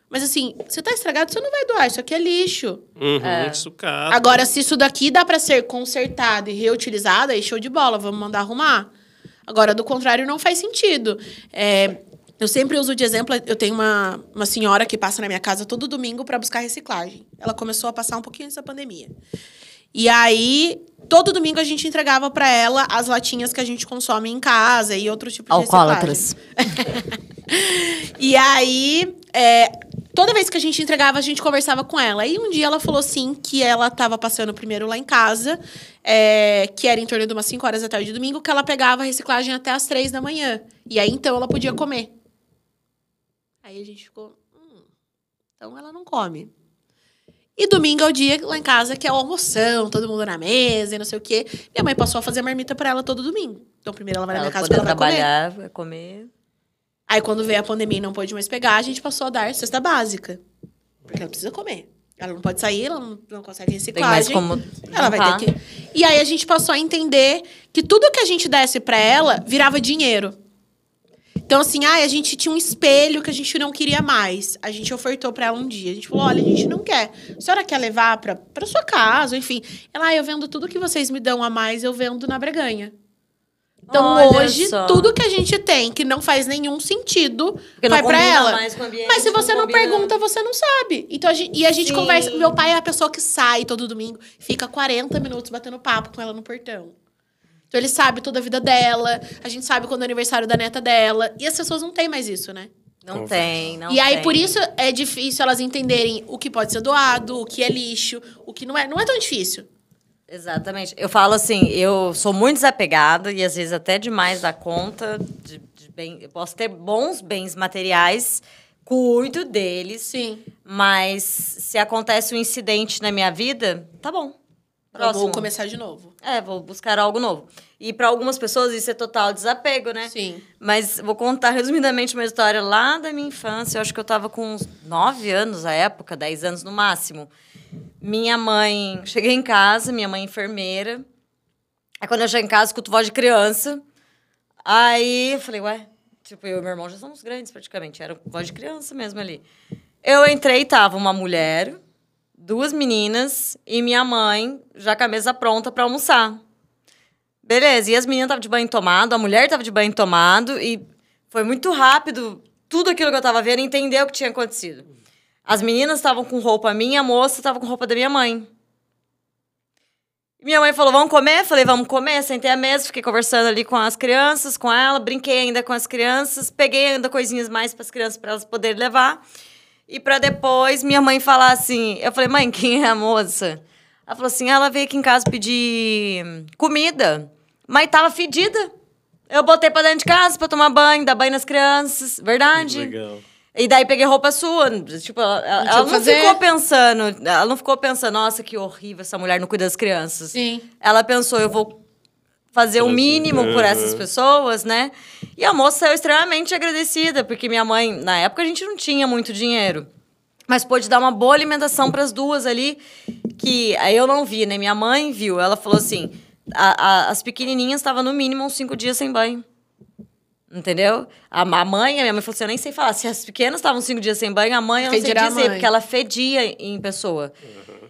Mas assim, se tá estragado, você não vai doar, isso aqui é lixo. Uhum, sucata. Agora, se isso daqui dá pra ser consertado e reutilizado, aí show de bola, vamos mandar arrumar. Agora, do contrário, não faz sentido. É, eu sempre uso de exemplo, eu tenho uma, uma senhora que passa na minha casa todo domingo pra buscar reciclagem. Ela começou a passar um pouquinho antes da pandemia. E aí, todo domingo a gente entregava pra ela as latinhas que a gente consome em casa e outro tipo de reciclagem. Alcoólatras. E aí, é, toda vez que a gente entregava, a gente conversava com ela. E um dia ela falou assim que ela estava passando primeiro lá em casa, é, que era em torno de umas 5 horas da tarde de domingo, que ela pegava a reciclagem até as 3 da manhã. E aí então ela podia comer. Aí a gente ficou. "Hum, então ela não come. E domingo é o dia lá em casa que é o almoção, todo mundo na mesa e não sei o quê. Minha mãe passou a fazer marmita pra ela todo domingo. Então primeiro ela vai na Ela minha casa pra ela vai comer. trabalhar, vai comer. Aí, quando veio a pandemia e não pôde mais pegar, a gente passou a dar cesta básica. Porque ela precisa comer. Ela não pode sair, ela não, não consegue Tem reciclagem. mais como. Ela vai ter que. E aí a gente passou a entender que tudo que a gente desse pra ela virava dinheiro. Então, assim, ai, a gente tinha um espelho que a gente não queria mais. A gente ofertou pra ela um dia. A gente falou: olha, a gente não quer. A senhora quer levar pra, pra sua casa, enfim. Ela, ah, eu vendo tudo que vocês me dão a mais, eu vendo na Breganha. Então, Olha hoje, só. tudo que a gente tem que não faz nenhum sentido Porque não vai pra combina ela. mais com o ambiente, Mas se você não, combina- pergunta, você não sabe. Então, a gente, e a gente Sim. conversa. Meu pai é a pessoa que sai todo domingo, fica 40 minutos batendo papo com ela no portão. Então, ele sabe toda a vida dela, a gente sabe quando é o aniversário da neta dela. E as pessoas não têm mais isso, né? Não tem, não e aí, tem. por isso, é difícil elas entenderem o que pode ser doado, o que é lixo, o que não é. Não é tão difícil. Exatamente. Eu falo assim, eu sou muito desapegada e às vezes até demais da conta. De, de bem, eu posso ter bons bens materiais, cuido deles, Sim. mas se acontece um incidente na minha vida, tá bom. Próximo. Vou começar de novo. É, vou buscar algo novo. E para algumas pessoas isso é total desapego, né? Sim. Mas vou contar resumidamente uma história lá da minha infância. Eu acho que eu estava com uns 9 anos à época, 10 anos no máximo. Minha mãe... Cheguei em casa, minha mãe é enfermeira. Aí quando eu cheguei em casa, escuto voz de criança. Aí eu falei, ué, tipo, eu e meu irmão já somos grandes praticamente, era voz de criança mesmo ali. Eu entrei, tava uma mulher, duas meninas e minha mãe já com a mesa pronta pra almoçar. Beleza, e as meninas estavam de banho tomado, a mulher tava de banho tomado e foi muito rápido tudo aquilo que eu tava vendo entender o que tinha acontecido. As meninas estavam com roupa minha, a moça estava com roupa da minha mãe. Minha mãe falou: vamos comer? Falei, vamos comer. Sentei à mesa, fiquei conversando ali com as crianças, com ela, brinquei ainda com as crianças, peguei ainda coisinhas mais para as crianças para elas poderem levar. E para depois minha mãe falar assim: eu falei, mãe, quem é a moça? Ela falou assim: ela veio aqui em casa pedir comida, mas tava fedida. Eu botei pra dentro de casa pra tomar banho, dar banho nas crianças, verdade? Legal. E daí peguei roupa sua. Tipo, ela, ela não que fazer. ficou pensando. Ela não ficou pensando, nossa, que horrível, essa mulher não cuida das crianças. Sim. Ela pensou, eu vou fazer o Fazer. mínimo por Uhum. essas pessoas, né? E a moça saiu extremamente agradecida, porque minha mãe, na época, a gente não tinha muito dinheiro. Mas pôde dar uma boa alimentação para as duas ali, que aí eu não vi, né? Minha mãe viu. Ela falou assim: a- a- as pequenininhas estavam no mínimo uns cinco dias sem banho. Entendeu? A, a mãe, a minha mãe falou assim: eu nem sei falar. Se as pequenas estavam cinco dias sem banho, a mãe eu não sei dizer, porque ela fedia em pessoa.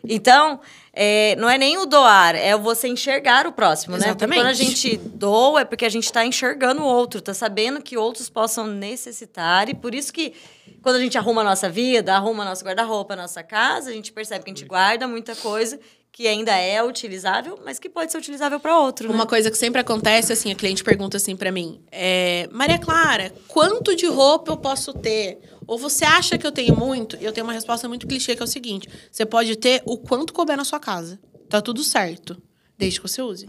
Então, é, não é nem o doar, é você enxergar o próximo, né? Porque Exatamente. quando a gente doa, é porque a gente está enxergando o outro, tá sabendo que outros possam necessitar. E por isso que, quando a gente arruma a nossa vida, arruma nosso guarda-roupa, a nossa casa, a gente percebe que a gente guarda muita coisa que ainda é utilizável, mas que pode ser utilizável para outro, né? Uma coisa que sempre acontece, assim, a cliente pergunta assim pra mim: é, Maria Clara, quanto de roupa eu posso ter? Ou você acha que eu tenho muito? E eu tenho uma resposta muito clichê que é o seguinte: você pode ter o quanto couber na sua casa. Tá tudo certo. Desde que você use.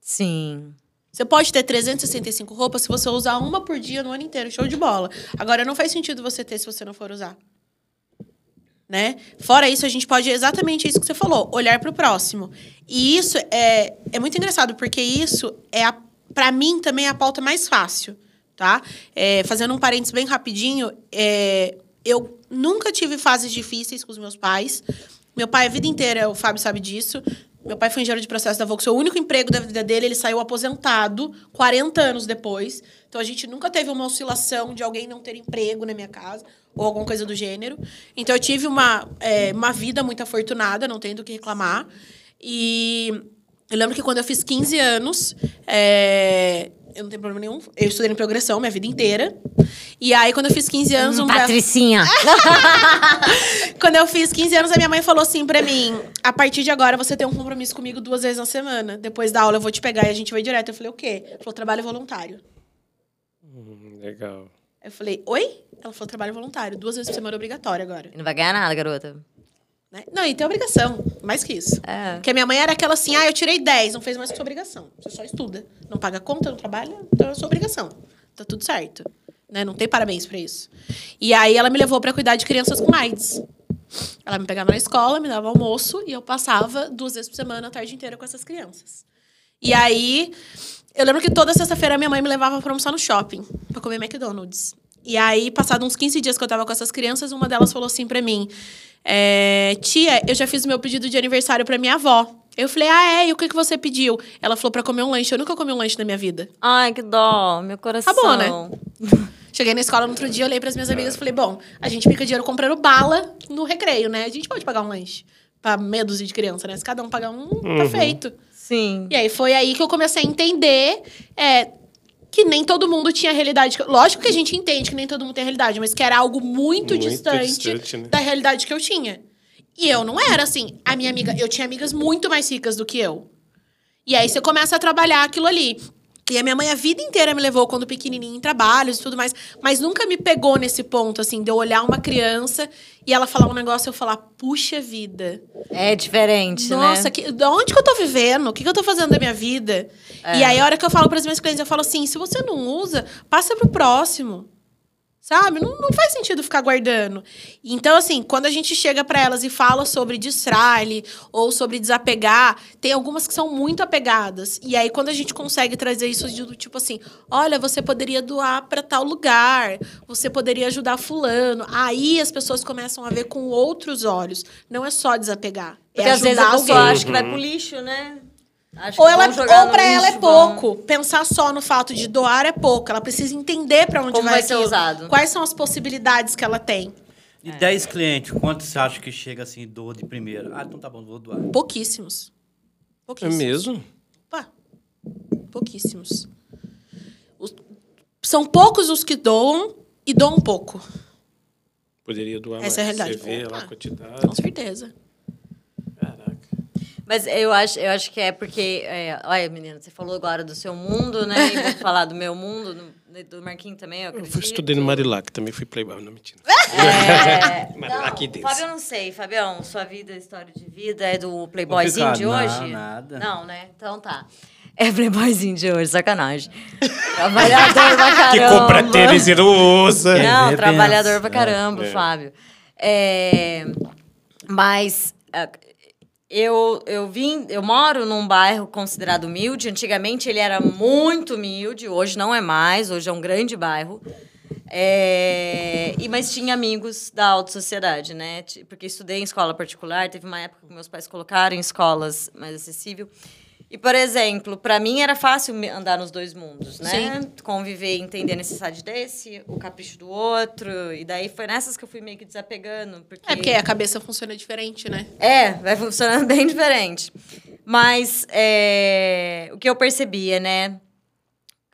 Sim. Você pode ter 365 roupas se você usar uma por dia no ano inteiro. Show de bola. Agora, não faz sentido você ter se você não for usar. Né? Fora isso, a gente pode exatamente isso que você falou, olhar para o próximo. E isso é, é muito engraçado, porque isso é, para mim, também é a pauta mais fácil, tá? É, fazendo um parênteses bem rapidinho, é, eu nunca tive fases difíceis com os meus pais. Meu pai, a vida inteira, o Fábio sabe disso. Meu pai foi engenheiro de processo da Volkswagen. O único emprego da vida dele, ele saiu aposentado 40 anos depois. Então, a gente nunca teve uma oscilação de alguém não ter emprego na minha casa ou alguma coisa do gênero. Então, eu tive uma, é, uma vida muito afortunada, não tenho do que reclamar. E eu lembro que quando eu fiz 15 anos, é, eu não tenho problema nenhum. Eu estudei em progressão minha vida inteira. E aí, quando eu fiz 15 anos, um belo- Patricinha. quando eu fiz 15 anos, a minha mãe falou assim pra mim: a partir de agora você tem um compromisso comigo duas vezes na semana. Depois da aula eu vou te pegar e a gente vai direto. Eu falei: o quê? Ela falou: trabalho voluntário. Hum, Legal. Eu falei: oi? Ela falou: trabalho voluntário. Duas vezes por semana é obrigatório agora. Não vai ganhar nada, garota. Né? Não, e tem obrigação. Mais que isso. É. Porque a minha mãe era aquela assim: ah, eu tirei 10, não fez mais que sua obrigação. Você só estuda. Não paga conta, não trabalha, então é sua obrigação. Tá tudo certo. Né? Não tem parabéns pra isso. E aí ela me levou pra cuidar de crianças com AIDS. Ela me pegava na escola, me dava almoço e eu passava duas vezes por semana a tarde inteira com essas crianças. E aí, eu lembro que toda sexta-feira minha mãe me levava pra almoçar no shopping, pra comer McDonald's. E aí, passado uns 15 dias que eu tava com essas crianças, uma delas falou assim pra mim: é, Tia, eu já fiz o meu pedido de aniversário pra minha avó. Eu falei, ah, é? E o que, que você pediu? Ela falou pra comer um lanche. Eu nunca comi um lanche na minha vida. Ai, que dó, meu coração. Tá bom, né? Cheguei na escola no outro dia, olhei pras minhas amigas e falei, bom, a gente fica dinheiro comprando bala no recreio, né? A gente pode pagar um lanche pra meia dúzia de criança, né? Se cada um pagar um, tá feito. Sim. E aí foi aí que eu comecei a entender é, que nem todo mundo tinha realidade. Lógico que a gente entende que nem todo mundo tem realidade, mas que era algo muito, Muito distante, distante, né? da realidade que eu tinha. E eu não era assim. A minha amiga, eu tinha amigas muito mais ricas do que eu. E aí você começa a trabalhar aquilo ali. E a minha mãe a vida inteira me levou quando pequenininha em trabalhos e tudo mais, mas nunca me pegou nesse ponto assim de eu olhar uma criança e ela falar um negócio e eu falar, puxa vida. É diferente, Nossa, né? que, de onde que eu tô vivendo? O que, que eu tô fazendo da minha vida? É. E aí, a hora que eu falo para as minhas clientes, eu falo assim: se você não usa, passa pro próximo. Sabe? Não, não faz sentido ficar guardando. Então, assim, quando a gente chega para elas e fala sobre distrai ou sobre desapegar, tem algumas que são muito apegadas. E aí, quando a gente consegue trazer isso de do tipo assim: olha, você poderia doar para tal lugar, você poderia ajudar Fulano. Aí as pessoas começam a ver com outros olhos. Não é só desapegar. Porque é às vezes a pessoa alguém. acha que vai pro lixo, né? Acho Ou, ela, ou pra ela é vão- pouco. Pensar só no fato de doar é pouco. Ela precisa entender pra onde Como vai, vai ser aquilo. usado. Quais são as possibilidades que ela tem. E 10 clientes, quantos você acha que chega assim, doa de primeira? Ah, então tá bom, vou doar. Pouquíssimos. É Pouquíssimos. mesmo? Pá, pouquíssimos. Os- são poucos os que doam e doam pouco. Poderia doar Essa é a mais. realidade. Você vê lá a quantidade. Com certeza. Mas eu acho, eu acho que é porque. É, olha, menina, você falou agora do seu mundo, né? E vou falar do meu mundo, do, do Marquinhos também. Eu, Eu acredito. fui estudei no Marilac, também fui playboy, não mentira. É, Marilac não, desse. Fábio, eu não sei. Fabião, sua vida, história de vida é do Playboyzinho de Complicado. hoje? Não, nada. Não, né? Então tá. É Playboyzinho de hoje, sacanagem. Trabalhador pra caramba. Que compra tênis e não usa. Não, Repensa. trabalhador pra É, caramba, Fábio. É, mas ah, eu, eu vim, eu moro num bairro considerado humilde. Antigamente ele era muito humilde, hoje não é mais, hoje é um grande bairro. É, e mas tinha amigos da alta sociedade, né? Porque estudei em escola particular, teve uma época que meus pais colocaram em escolas mais acessível. E, por exemplo, para mim era fácil andar nos dois mundos, né? Sim. Conviver, entender a necessidade desse, o capricho do outro. E daí foi nessas que eu fui meio que desapegando. Porque... É porque a cabeça funciona diferente, né? É, vai funcionando bem diferente. Mas é, o que eu percebia, né?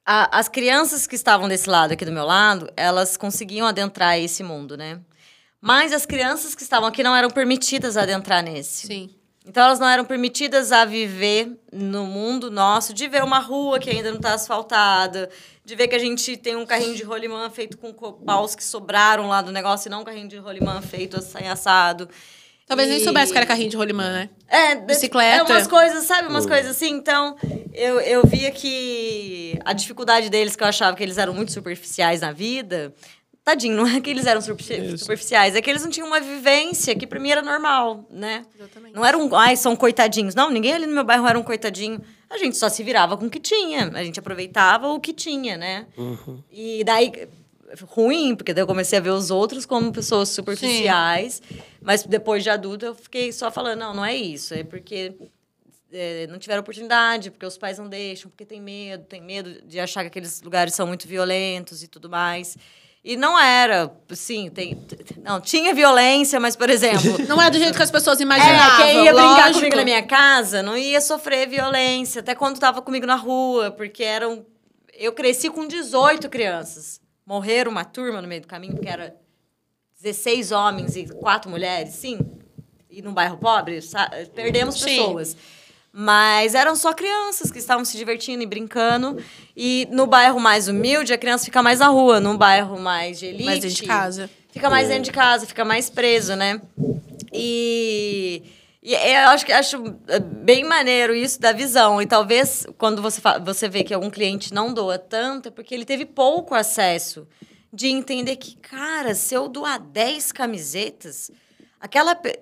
A- as crianças que estavam desse lado aqui do meu lado, elas conseguiam adentrar esse mundo, né? Mas as crianças que estavam aqui não eram permitidas adentrar nesse. Sim. Então elas não eram permitidas a viver no mundo nosso, de ver uma rua que ainda não está asfaltada, de ver que a gente tem um carrinho de rolimã feito com co- paus que sobraram lá do negócio e não um carrinho de rolimã feito assim assado. Talvez nem E- soubesse que era carrinho de rolimã, né? é, Bicicleta. É umas coisas, sabe? Umas coisas assim. Então, eu, eu via que a dificuldade deles, que eu achava que eles eram muito superficiais na vida. Tadinho, não é que eles eram superfici- superficiais, é que eles não tinham uma vivência que pra mim era normal, né? Exatamente. Não era um, ai, são coitadinhos. Não, ninguém ali no meu bairro era um coitadinho. A gente só se virava com o que tinha. A gente aproveitava o que tinha, né? E daí, ruim, porque daí eu comecei a ver os outros como pessoas superficiais. Mas depois de adulta, eu fiquei só falando, não, não é isso. É porque é, não tiveram oportunidade, porque os pais não deixam, porque tem medo, tem medo de achar que aqueles lugares são muito violentos e tudo mais. E não era, sim, tem, não, tinha violência, mas, por exemplo, Não é do jeito que as pessoas é, imaginavam. quem ia brincar lógico. comigo na minha casa não ia sofrer violência, até quando tava comigo na rua, porque eram. Eu cresci com 18 crianças. Morreram uma turma no meio do caminho, porque era 16 homens e quatro mulheres, sim. E num bairro pobre, perdemos Sim. Mas eram só crianças que estavam se divertindo e brincando. E no bairro mais humilde, a criança fica mais na rua. No bairro mais de elite... Mais dentro de casa. Fica mais dentro de casa, fica mais preso, né? E, e eu acho que acho é, bem maneiro isso da visão. E talvez quando você, você vê que algum cliente não doa tanto, é porque ele teve pouco acesso de entender que, cara, se eu doar 10 camisetas, aquela. pe-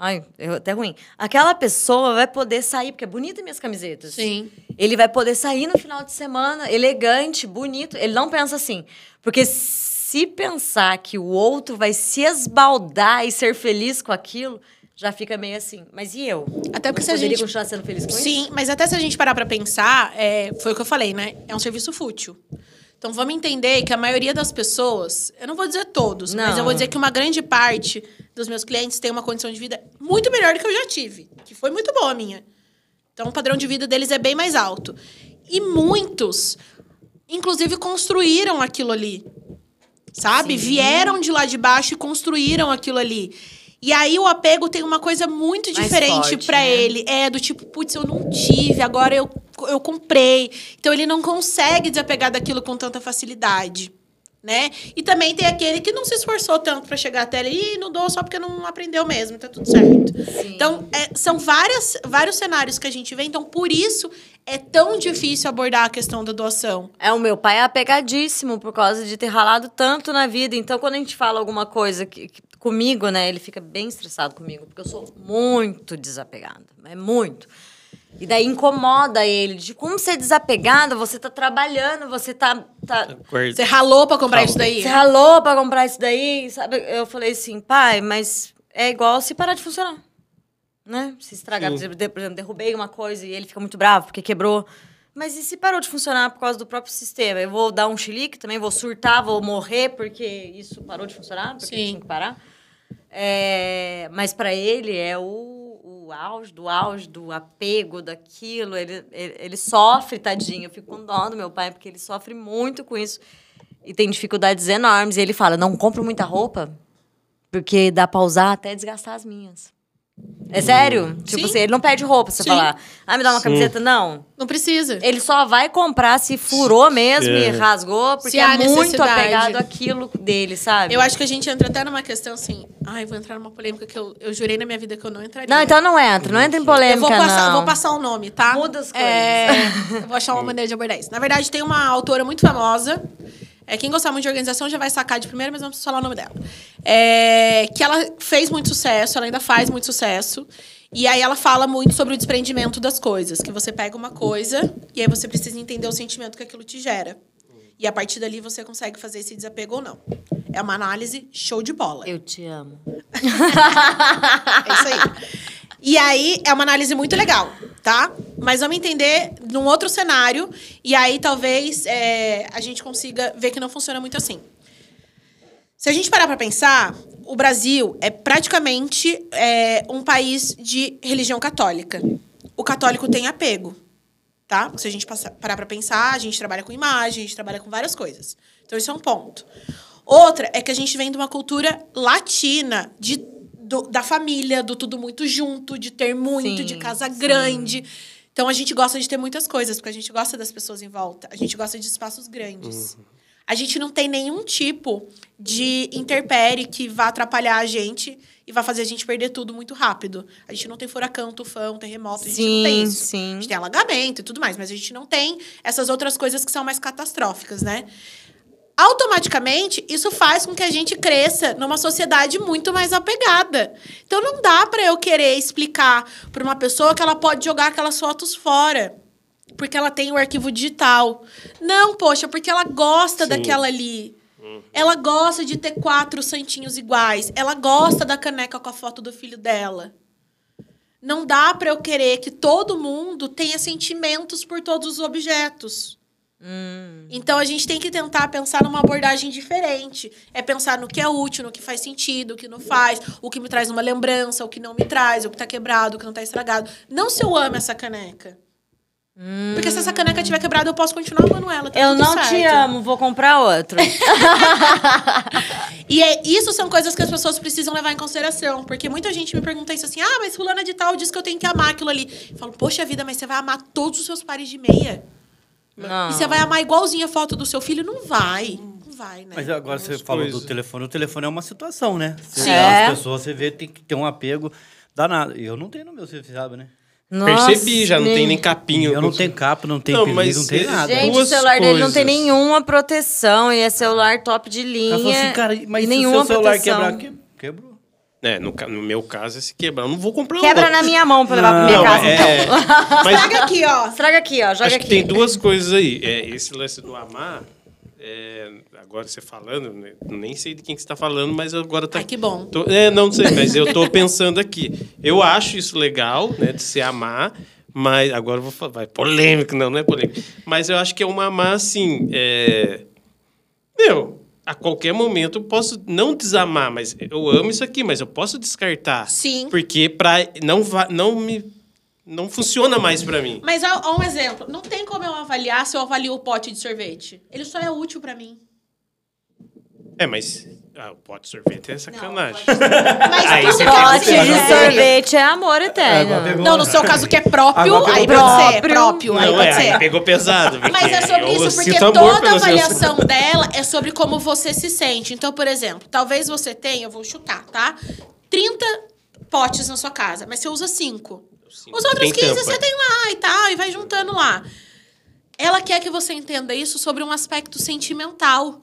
Ai, é até ruim. Aquela pessoa vai poder sair, porque é bonita minhas camisetas. Sim. Ele vai poder sair no final de semana, elegante, bonito. Ele não pensa assim. Porque se pensar que o outro vai se esbaldar e ser feliz com aquilo, já fica meio assim. Mas e eu? Até porque eu se a gente- continuar sendo feliz com isso? Sim, mas até se a gente parar pra pensar, é, foi o que eu falei, né? É um serviço fútil. Então vamos entender que a maioria das pessoas, eu não vou dizer todos, mas Não. eu vou dizer que uma grande parte dos meus clientes tem uma condição de vida muito melhor do que eu já tive, que foi muito boa a minha. Então o padrão de vida deles é bem mais alto. E muitos, inclusive, construíram aquilo ali. Sabe? Vieram de lá de baixo e construíram aquilo ali. E aí o apego tem uma coisa muito Mais diferente pra né? ele. É do tipo, putz, eu não tive, agora eu, eu comprei. Então ele não consegue desapegar daquilo com tanta facilidade. Né? E também tem aquele que não se esforçou tanto pra chegar até ali e não doou só porque não aprendeu mesmo, tá tudo certo. Sim. Então, é, são várias, vários cenários que a gente vê, então por isso é tão difícil abordar a questão da doação. É, o meu pai é apegadíssimo por causa de ter ralado tanto na vida. Então, quando a gente fala alguma coisa que, que- comigo, né, ele fica bem estressado comigo, porque eu sou muito desapegada. É muito. E daí incomoda ele, de como ser desapegada, você tá trabalhando, você tá. tá Acorda. Você ralou pra comprar Ralou. isso daí? você ralou pra comprar isso daí, sabe? Eu falei assim, pai, mas é igual se parar de funcionar. né? Se estragar. Por exemplo, por exemplo, derrubei uma coisa e ele fica muito bravo porque quebrou. Mas e se parou de funcionar por causa do próprio sistema? Eu vou dar um chilique também, vou surtar, vou morrer porque isso parou de funcionar? Porque Sim. tinha que parar? É, mas para ele é o, o auge do auge, do apego daquilo. Ele, ele, ele sofre, tadinho. Eu fico com dó do meu pai, porque ele sofre muito com isso. E tem dificuldades enormes. E ele fala: não compro muita roupa, porque dá pra usar até desgastar as minhas. É sério? Tipo Sim. assim, ele não pede roupa, você Sim. falar, ah, me dá uma camiseta. Não. Não precisa. Ele só vai comprar se furou mesmo e É. rasgou, porque Se é há muito apegado àquilo dele, sabe? Eu acho que a gente entra até numa questão assim. Ai, vou entrar numa polêmica que eu, eu jurei na minha vida que eu não entraria. Não, então não entra. Não entra em Eu polêmica, vou passar, não. vou passar o nome, tá? Muda as É, eu vou achar uma maneira de abordar isso. Na verdade, tem uma autora muito famosa. É, quem gostar muito de organização já vai sacar de primeira, mas não preciso falar o nome dela. É, que ela fez muito sucesso, ela ainda faz muito sucesso. E aí ela fala muito sobre o desprendimento das coisas. Que você pega uma coisa e aí você precisa entender o sentimento que aquilo te gera. E a partir dali você consegue fazer esse desapego ou não. É uma análise show de bola. Eu te amo. É isso aí. E aí, é uma análise muito legal, tá? Mas vamos entender num outro cenário. E aí, talvez, é, a gente consiga ver que não funciona muito assim. Se a gente parar pra pensar, o Brasil é praticamente é, um país de religião católica. O católico tem apego, tá? Se a gente passar- parar pra pensar, a gente trabalha com imagem, a gente trabalha com várias coisas. Então, isso é um ponto. Outra é que a gente vem de uma cultura latina, de, do- da família, do tudo muito junto, de ter muito, Sim, de casa sim. grande. Então, a gente gosta de ter muitas coisas, porque a gente gosta das pessoas em volta. A gente gosta de espaços grandes. A gente não tem nenhum tipo de interpere que vá atrapalhar a gente e vá fazer a gente perder tudo muito rápido. A gente não tem furacão, tufão, terremoto, a gente não tem Sim, isso. sim. A gente tem alagamento e tudo mais, mas a gente não tem essas outras coisas que são mais catastróficas, né? Automaticamente, isso faz com que a gente cresça numa sociedade muito mais apegada. Então não dá para eu querer explicar para uma pessoa que ela pode jogar aquelas fotos fora. Porque ela tem o arquivo digital. Não, poxa, porque ela gosta Sim. daquela ali. Ela gosta de ter quatro santinhos iguais. Ela gosta da caneca com a foto do filho dela. Não dá para eu querer que todo mundo tenha sentimentos por todos os objetos. Então a gente tem que tentar pensar numa abordagem diferente. É pensar no que é útil, no que faz sentido, o que não faz, o que me traz uma lembrança, o que não me traz, o que tá quebrado, o que não tá estragado. Não se eu amo essa caneca. Porque se essa caneca tiver quebrada, eu posso continuar amando ela. tá Eu não te certo. amo, vou comprar outro. E é, isso são coisas que as pessoas precisam levar em consideração. Porque muita gente me pergunta isso assim: ah, mas fulana de tal diz que eu tenho que amar aquilo ali. Eu falo, poxa vida, mas você vai amar todos os seus pares de meia? Não. E você vai amar igualzinho a foto do seu filho? Não vai. Não vai, né? Mas agora você falou coisas. do telefone. O telefone é uma situação, né? Você Sim. É. As pessoas, você vê, tem que ter um apego danado. E eu não tenho no meu, você sabe, né? Percebi, já não tem nem capinho. Eu não tenho capa, não tenho Não, perigo, mas não tem é- nada. Gente, Duas o celular dele não tem coisas. nenhuma proteção. E é celular top de linha. Ela falou assim, cara, mas e se o seu celular proteção. quebrar, que- quebrou. É, no, no meu caso, é se quebrar. Eu não vou comprar Quebra outro. na minha mão pra levar pra minha Não, casa, é, então. mas Pega aqui, ó. Estraga aqui, ó. Joga acho aqui. que tem duas coisas aí. É, esse lance do amar, é, agora você falando, né, nem sei de quem que você está falando, mas agora tá... Ai, que bom. Tô- é, não sei, mas eu tô pensando aqui. Eu acho isso legal, né, de se amar, mas agora eu vou falar, vai, polêmico, não, não é polêmico. Mas eu acho que é uma amar, assim, é... Meu, a qualquer momento eu posso não desamar, mas eu amo isso aqui, mas eu posso descartar. Sim. Porque pra, não, va, não me... Não funciona mais pra mim. Mas ó, ó um exemplo. Não tem como eu avaliar se eu avalio o pote de sorvete. Ele só é útil pra mim. É, mas... Ah, o pote de sorvete é sacanagem. Mas Aí você Pote de sorvete é amor eterno. Não, no seu caso que é próprio, Agora aí pegou. pode ser. Próprio. Aí Não, pode é, ser. aí pegou pesado. Mas é sobre isso, porque toda avaliação dela é sobre como você se sente. Então, por exemplo, talvez você tenha, eu vou chutar, tá? 30 potes na sua casa, mas você usa 5. Cinco. Os outros Tem 15 tampa. você tem lá e tal, e vai juntando lá. Ela quer que você entenda isso sobre um aspecto sentimental.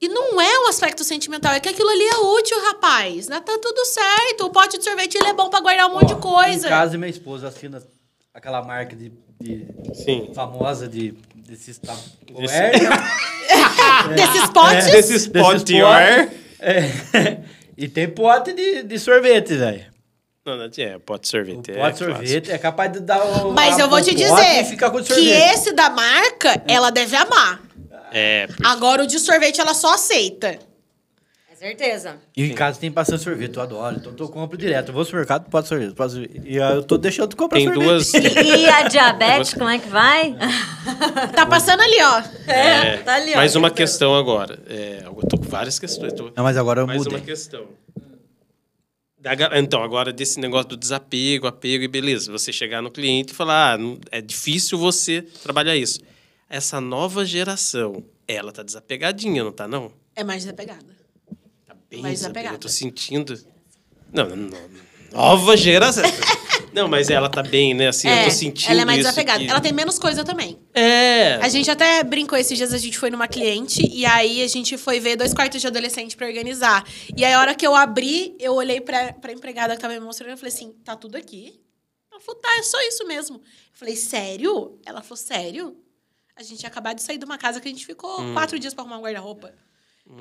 E não é um aspecto sentimental, é que aquilo ali é útil, rapaz. Né? Tá tudo certo. O pote de sorvete ele é bom pra guardar um monte de coisa. Em casa, minha esposa assina aquela marca de, de- Sim. famosa de desses Desse- Tupperware. Desses potes. Desses Desses pote ar. É. E tem pote de, de sorvete, velho. Não, não, é, pote de sorvete. O é pote de sorvete é capaz de dar o. Mas eu vou o te dizer o que esse da marca, ela deve amar. É, Agora o de sorvete ela só aceita. É certeza. E em casa tem bastante sorvete, eu adoro. Então eu compro direto. Eu vou no supermercado, pode sorvete, pode sorvete. E aí eu tô deixando de comprar tem sorvete. duas. E a diabetes, como é que vai? Tá passando ali, ó. É, tá ali, ó. Mais uma questão agora. É, eu tô com várias questões. Tô... Não, mas agora eu Mais mudei. uma questão. Então, agora desse negócio do desapego, apego e beleza. Você chegar no cliente e falar, ah, é difícil você trabalhar isso. Essa nova geração, ela tá desapegadinha, não tá não? É mais desapegada. Tá bem Mais desapegada. Eu tô sentindo... Não, não, não. Nova geração. não, mas ela tá bem, né? Assim, eu tô sentindo ela é mais desapegada. que- Ela tem menos coisa também. É. A gente até brincou esses dias, a gente foi numa cliente e aí a gente foi ver dois quartos de adolescente pra organizar. E aí a hora que eu abri, eu olhei pra, pra empregada que tava me mostrando e falei assim: tá tudo aqui? Ela falou, tá, é só isso mesmo. Eu falei, sério? Ela falou, sério? A gente tinha acabado de sair de uma casa que a gente ficou Hum. quatro dias pra arrumar um guarda-roupa.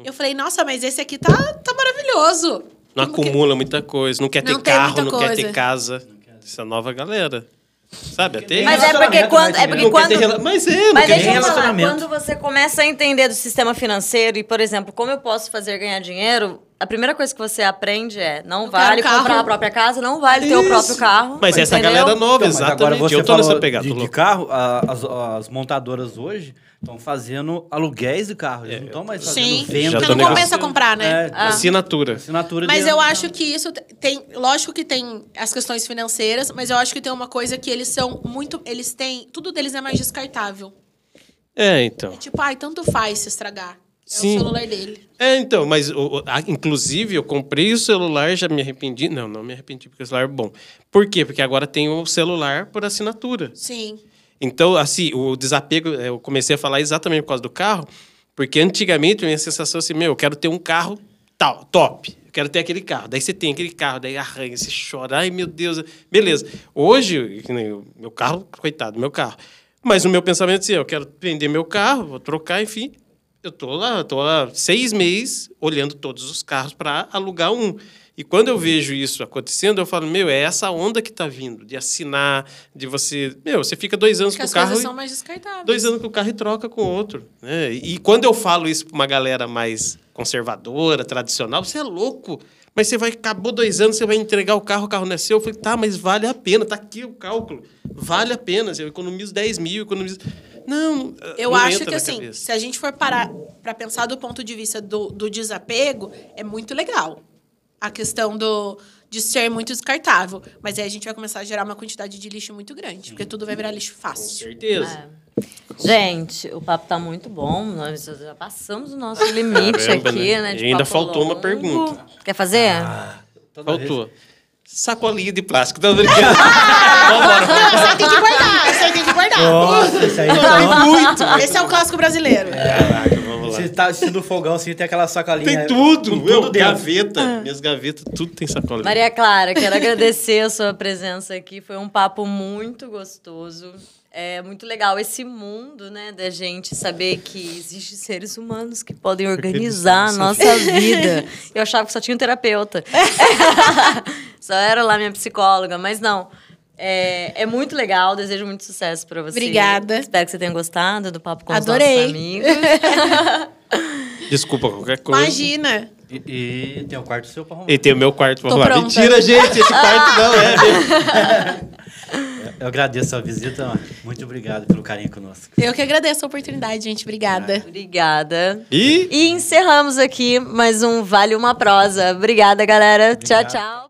Eu falei, nossa, mas esse aqui tá, tá maravilhoso. Não Como que- acumula muita coisa, não quer ter Não tem carro, não quer ter coisa. casa. Essa nova galera. Sabe? Até Mas é porque quando. É porque ter quando rela- Mas é, não Mas deixa ter eu falar, quando você começa a entender do sistema financeiro e, por exemplo, como eu posso fazer ganhar dinheiro, a primeira coisa que você aprende é não Eu vale carro. comprar a própria casa, não vale ter o Isso. próprio carro. Mas essa entendeu? galera nova, Então, mas agora exatamente. você eu tô falou nessa pegada. de, de carro, a- as, as montadoras hoje estão fazendo aluguéis de carro. Eles não estão mais fazendo Sim, venda. Já porque não compensa comprar, né? É, Assinatura. assinatura Mas eu acho que isso tem. Lógico que tem as questões financeiras, mas eu acho que tem uma coisa que eles são muito. Eles têm. Tudo deles é mais descartável. É, então. É tipo, ai, tanto faz se estragar. É Sim. o celular dele. É, então, mas o- a- inclusive eu comprei o celular, já me arrependi. Não, não me arrependi porque o celular é bom. Por quê? Porque agora tem o celular por assinatura. Sim. Então, assim, o desapego, eu comecei a falar exatamente por causa do carro, porque antigamente a minha sensação assim, meu, eu quero ter um carro tal, top. Eu quero ter aquele carro. Daí você tem aquele carro, daí arranha, você chora, ai meu Deus. Beleza. Hoje, meu carro, coitado, meu carro. Mas o meu pensamento é assim, eu quero vender meu carro, vou trocar, enfim. Eu tô lá, tô lá seis meses olhando todos os carros para alugar um. E quando eu vejo isso acontecendo, eu falo, meu, é essa onda que tá vindo, de assinar, de você. Meu, você fica dois anos Porque com o carro. coisas e- são mais descartáveis. dois anos com o carro e troca com outro. Né? E quando eu falo isso para uma galera mais conservadora, tradicional, você é louco. Mas você vai, acabou dois anos, você vai entregar o carro, o carro não é seu. Eu falei, tá, mas vale a pena, tá aqui o cálculo. Vale a pena. Eu economizo 10 mil, economizo. Não. Eu não acho que assim, cabeça. se a gente for parar pra pensar do ponto de vista do, do desapego, é muito legal. A questão do, de ser muito descartável. Mas aí a gente vai começar a gerar uma quantidade de lixo muito grande. Porque tudo vai virar lixo Com fácil. certeza. Gente, o papo tá muito bom. Nós já passamos o nosso limite Caramba, aqui, né? né? de E ainda papo faltou uma longo. pergunta. Quer fazer? Vez- Faltou. Sacolinha de plástico. Brincando. Aí tem que guardar, esse aí tem que guardar. Nossa, esse aí então. Muito. Esse é o clássico brasileiro. Caraca, vamos lá. Você tá assistindo o fogão assim, tem aquela sacolinha. Tem tudo. Com tudo dentro. gaveta. Minhas gavetas, tudo tem sacolinha. Maria Clara, quero agradecer a sua presença aqui. Foi um papo muito gostoso. É muito legal esse mundo, né, da gente saber que existem seres humanos que podem organizar a nossa vida. Eu achava que só tinha um terapeuta. só era lá minha psicóloga, mas não. É, é muito legal, desejo muito sucesso pra você. Obrigada. Espero que você tenha gostado do papo com Adorei. os nossos amigos. Desculpa qualquer coisa. Imagina. E, e tem um quarto seu pra arrumar. E tem o meu quarto pra Tô arrumar. pronta. Mentira, gente, esse quarto não é mesmo. Eu agradeço a visita. Muito obrigado pelo carinho conosco. Eu que agradeço a oportunidade, gente. Obrigada. Obrigada. E E encerramos aqui mais um Vale Uma Prosa. Obrigada, galera. Tchau, tchau.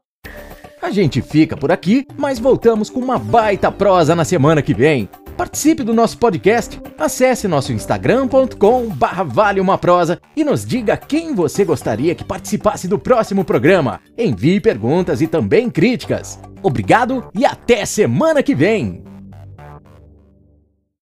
A gente fica por aqui, mas voltamos com uma baita prosa na semana que vem. Participe do nosso podcast, acesse nosso instagram.com barra Vale Uma Prosa e nos diga quem você gostaria que participasse do próximo programa. Envie perguntas e também críticas. Obrigado e até semana que vem!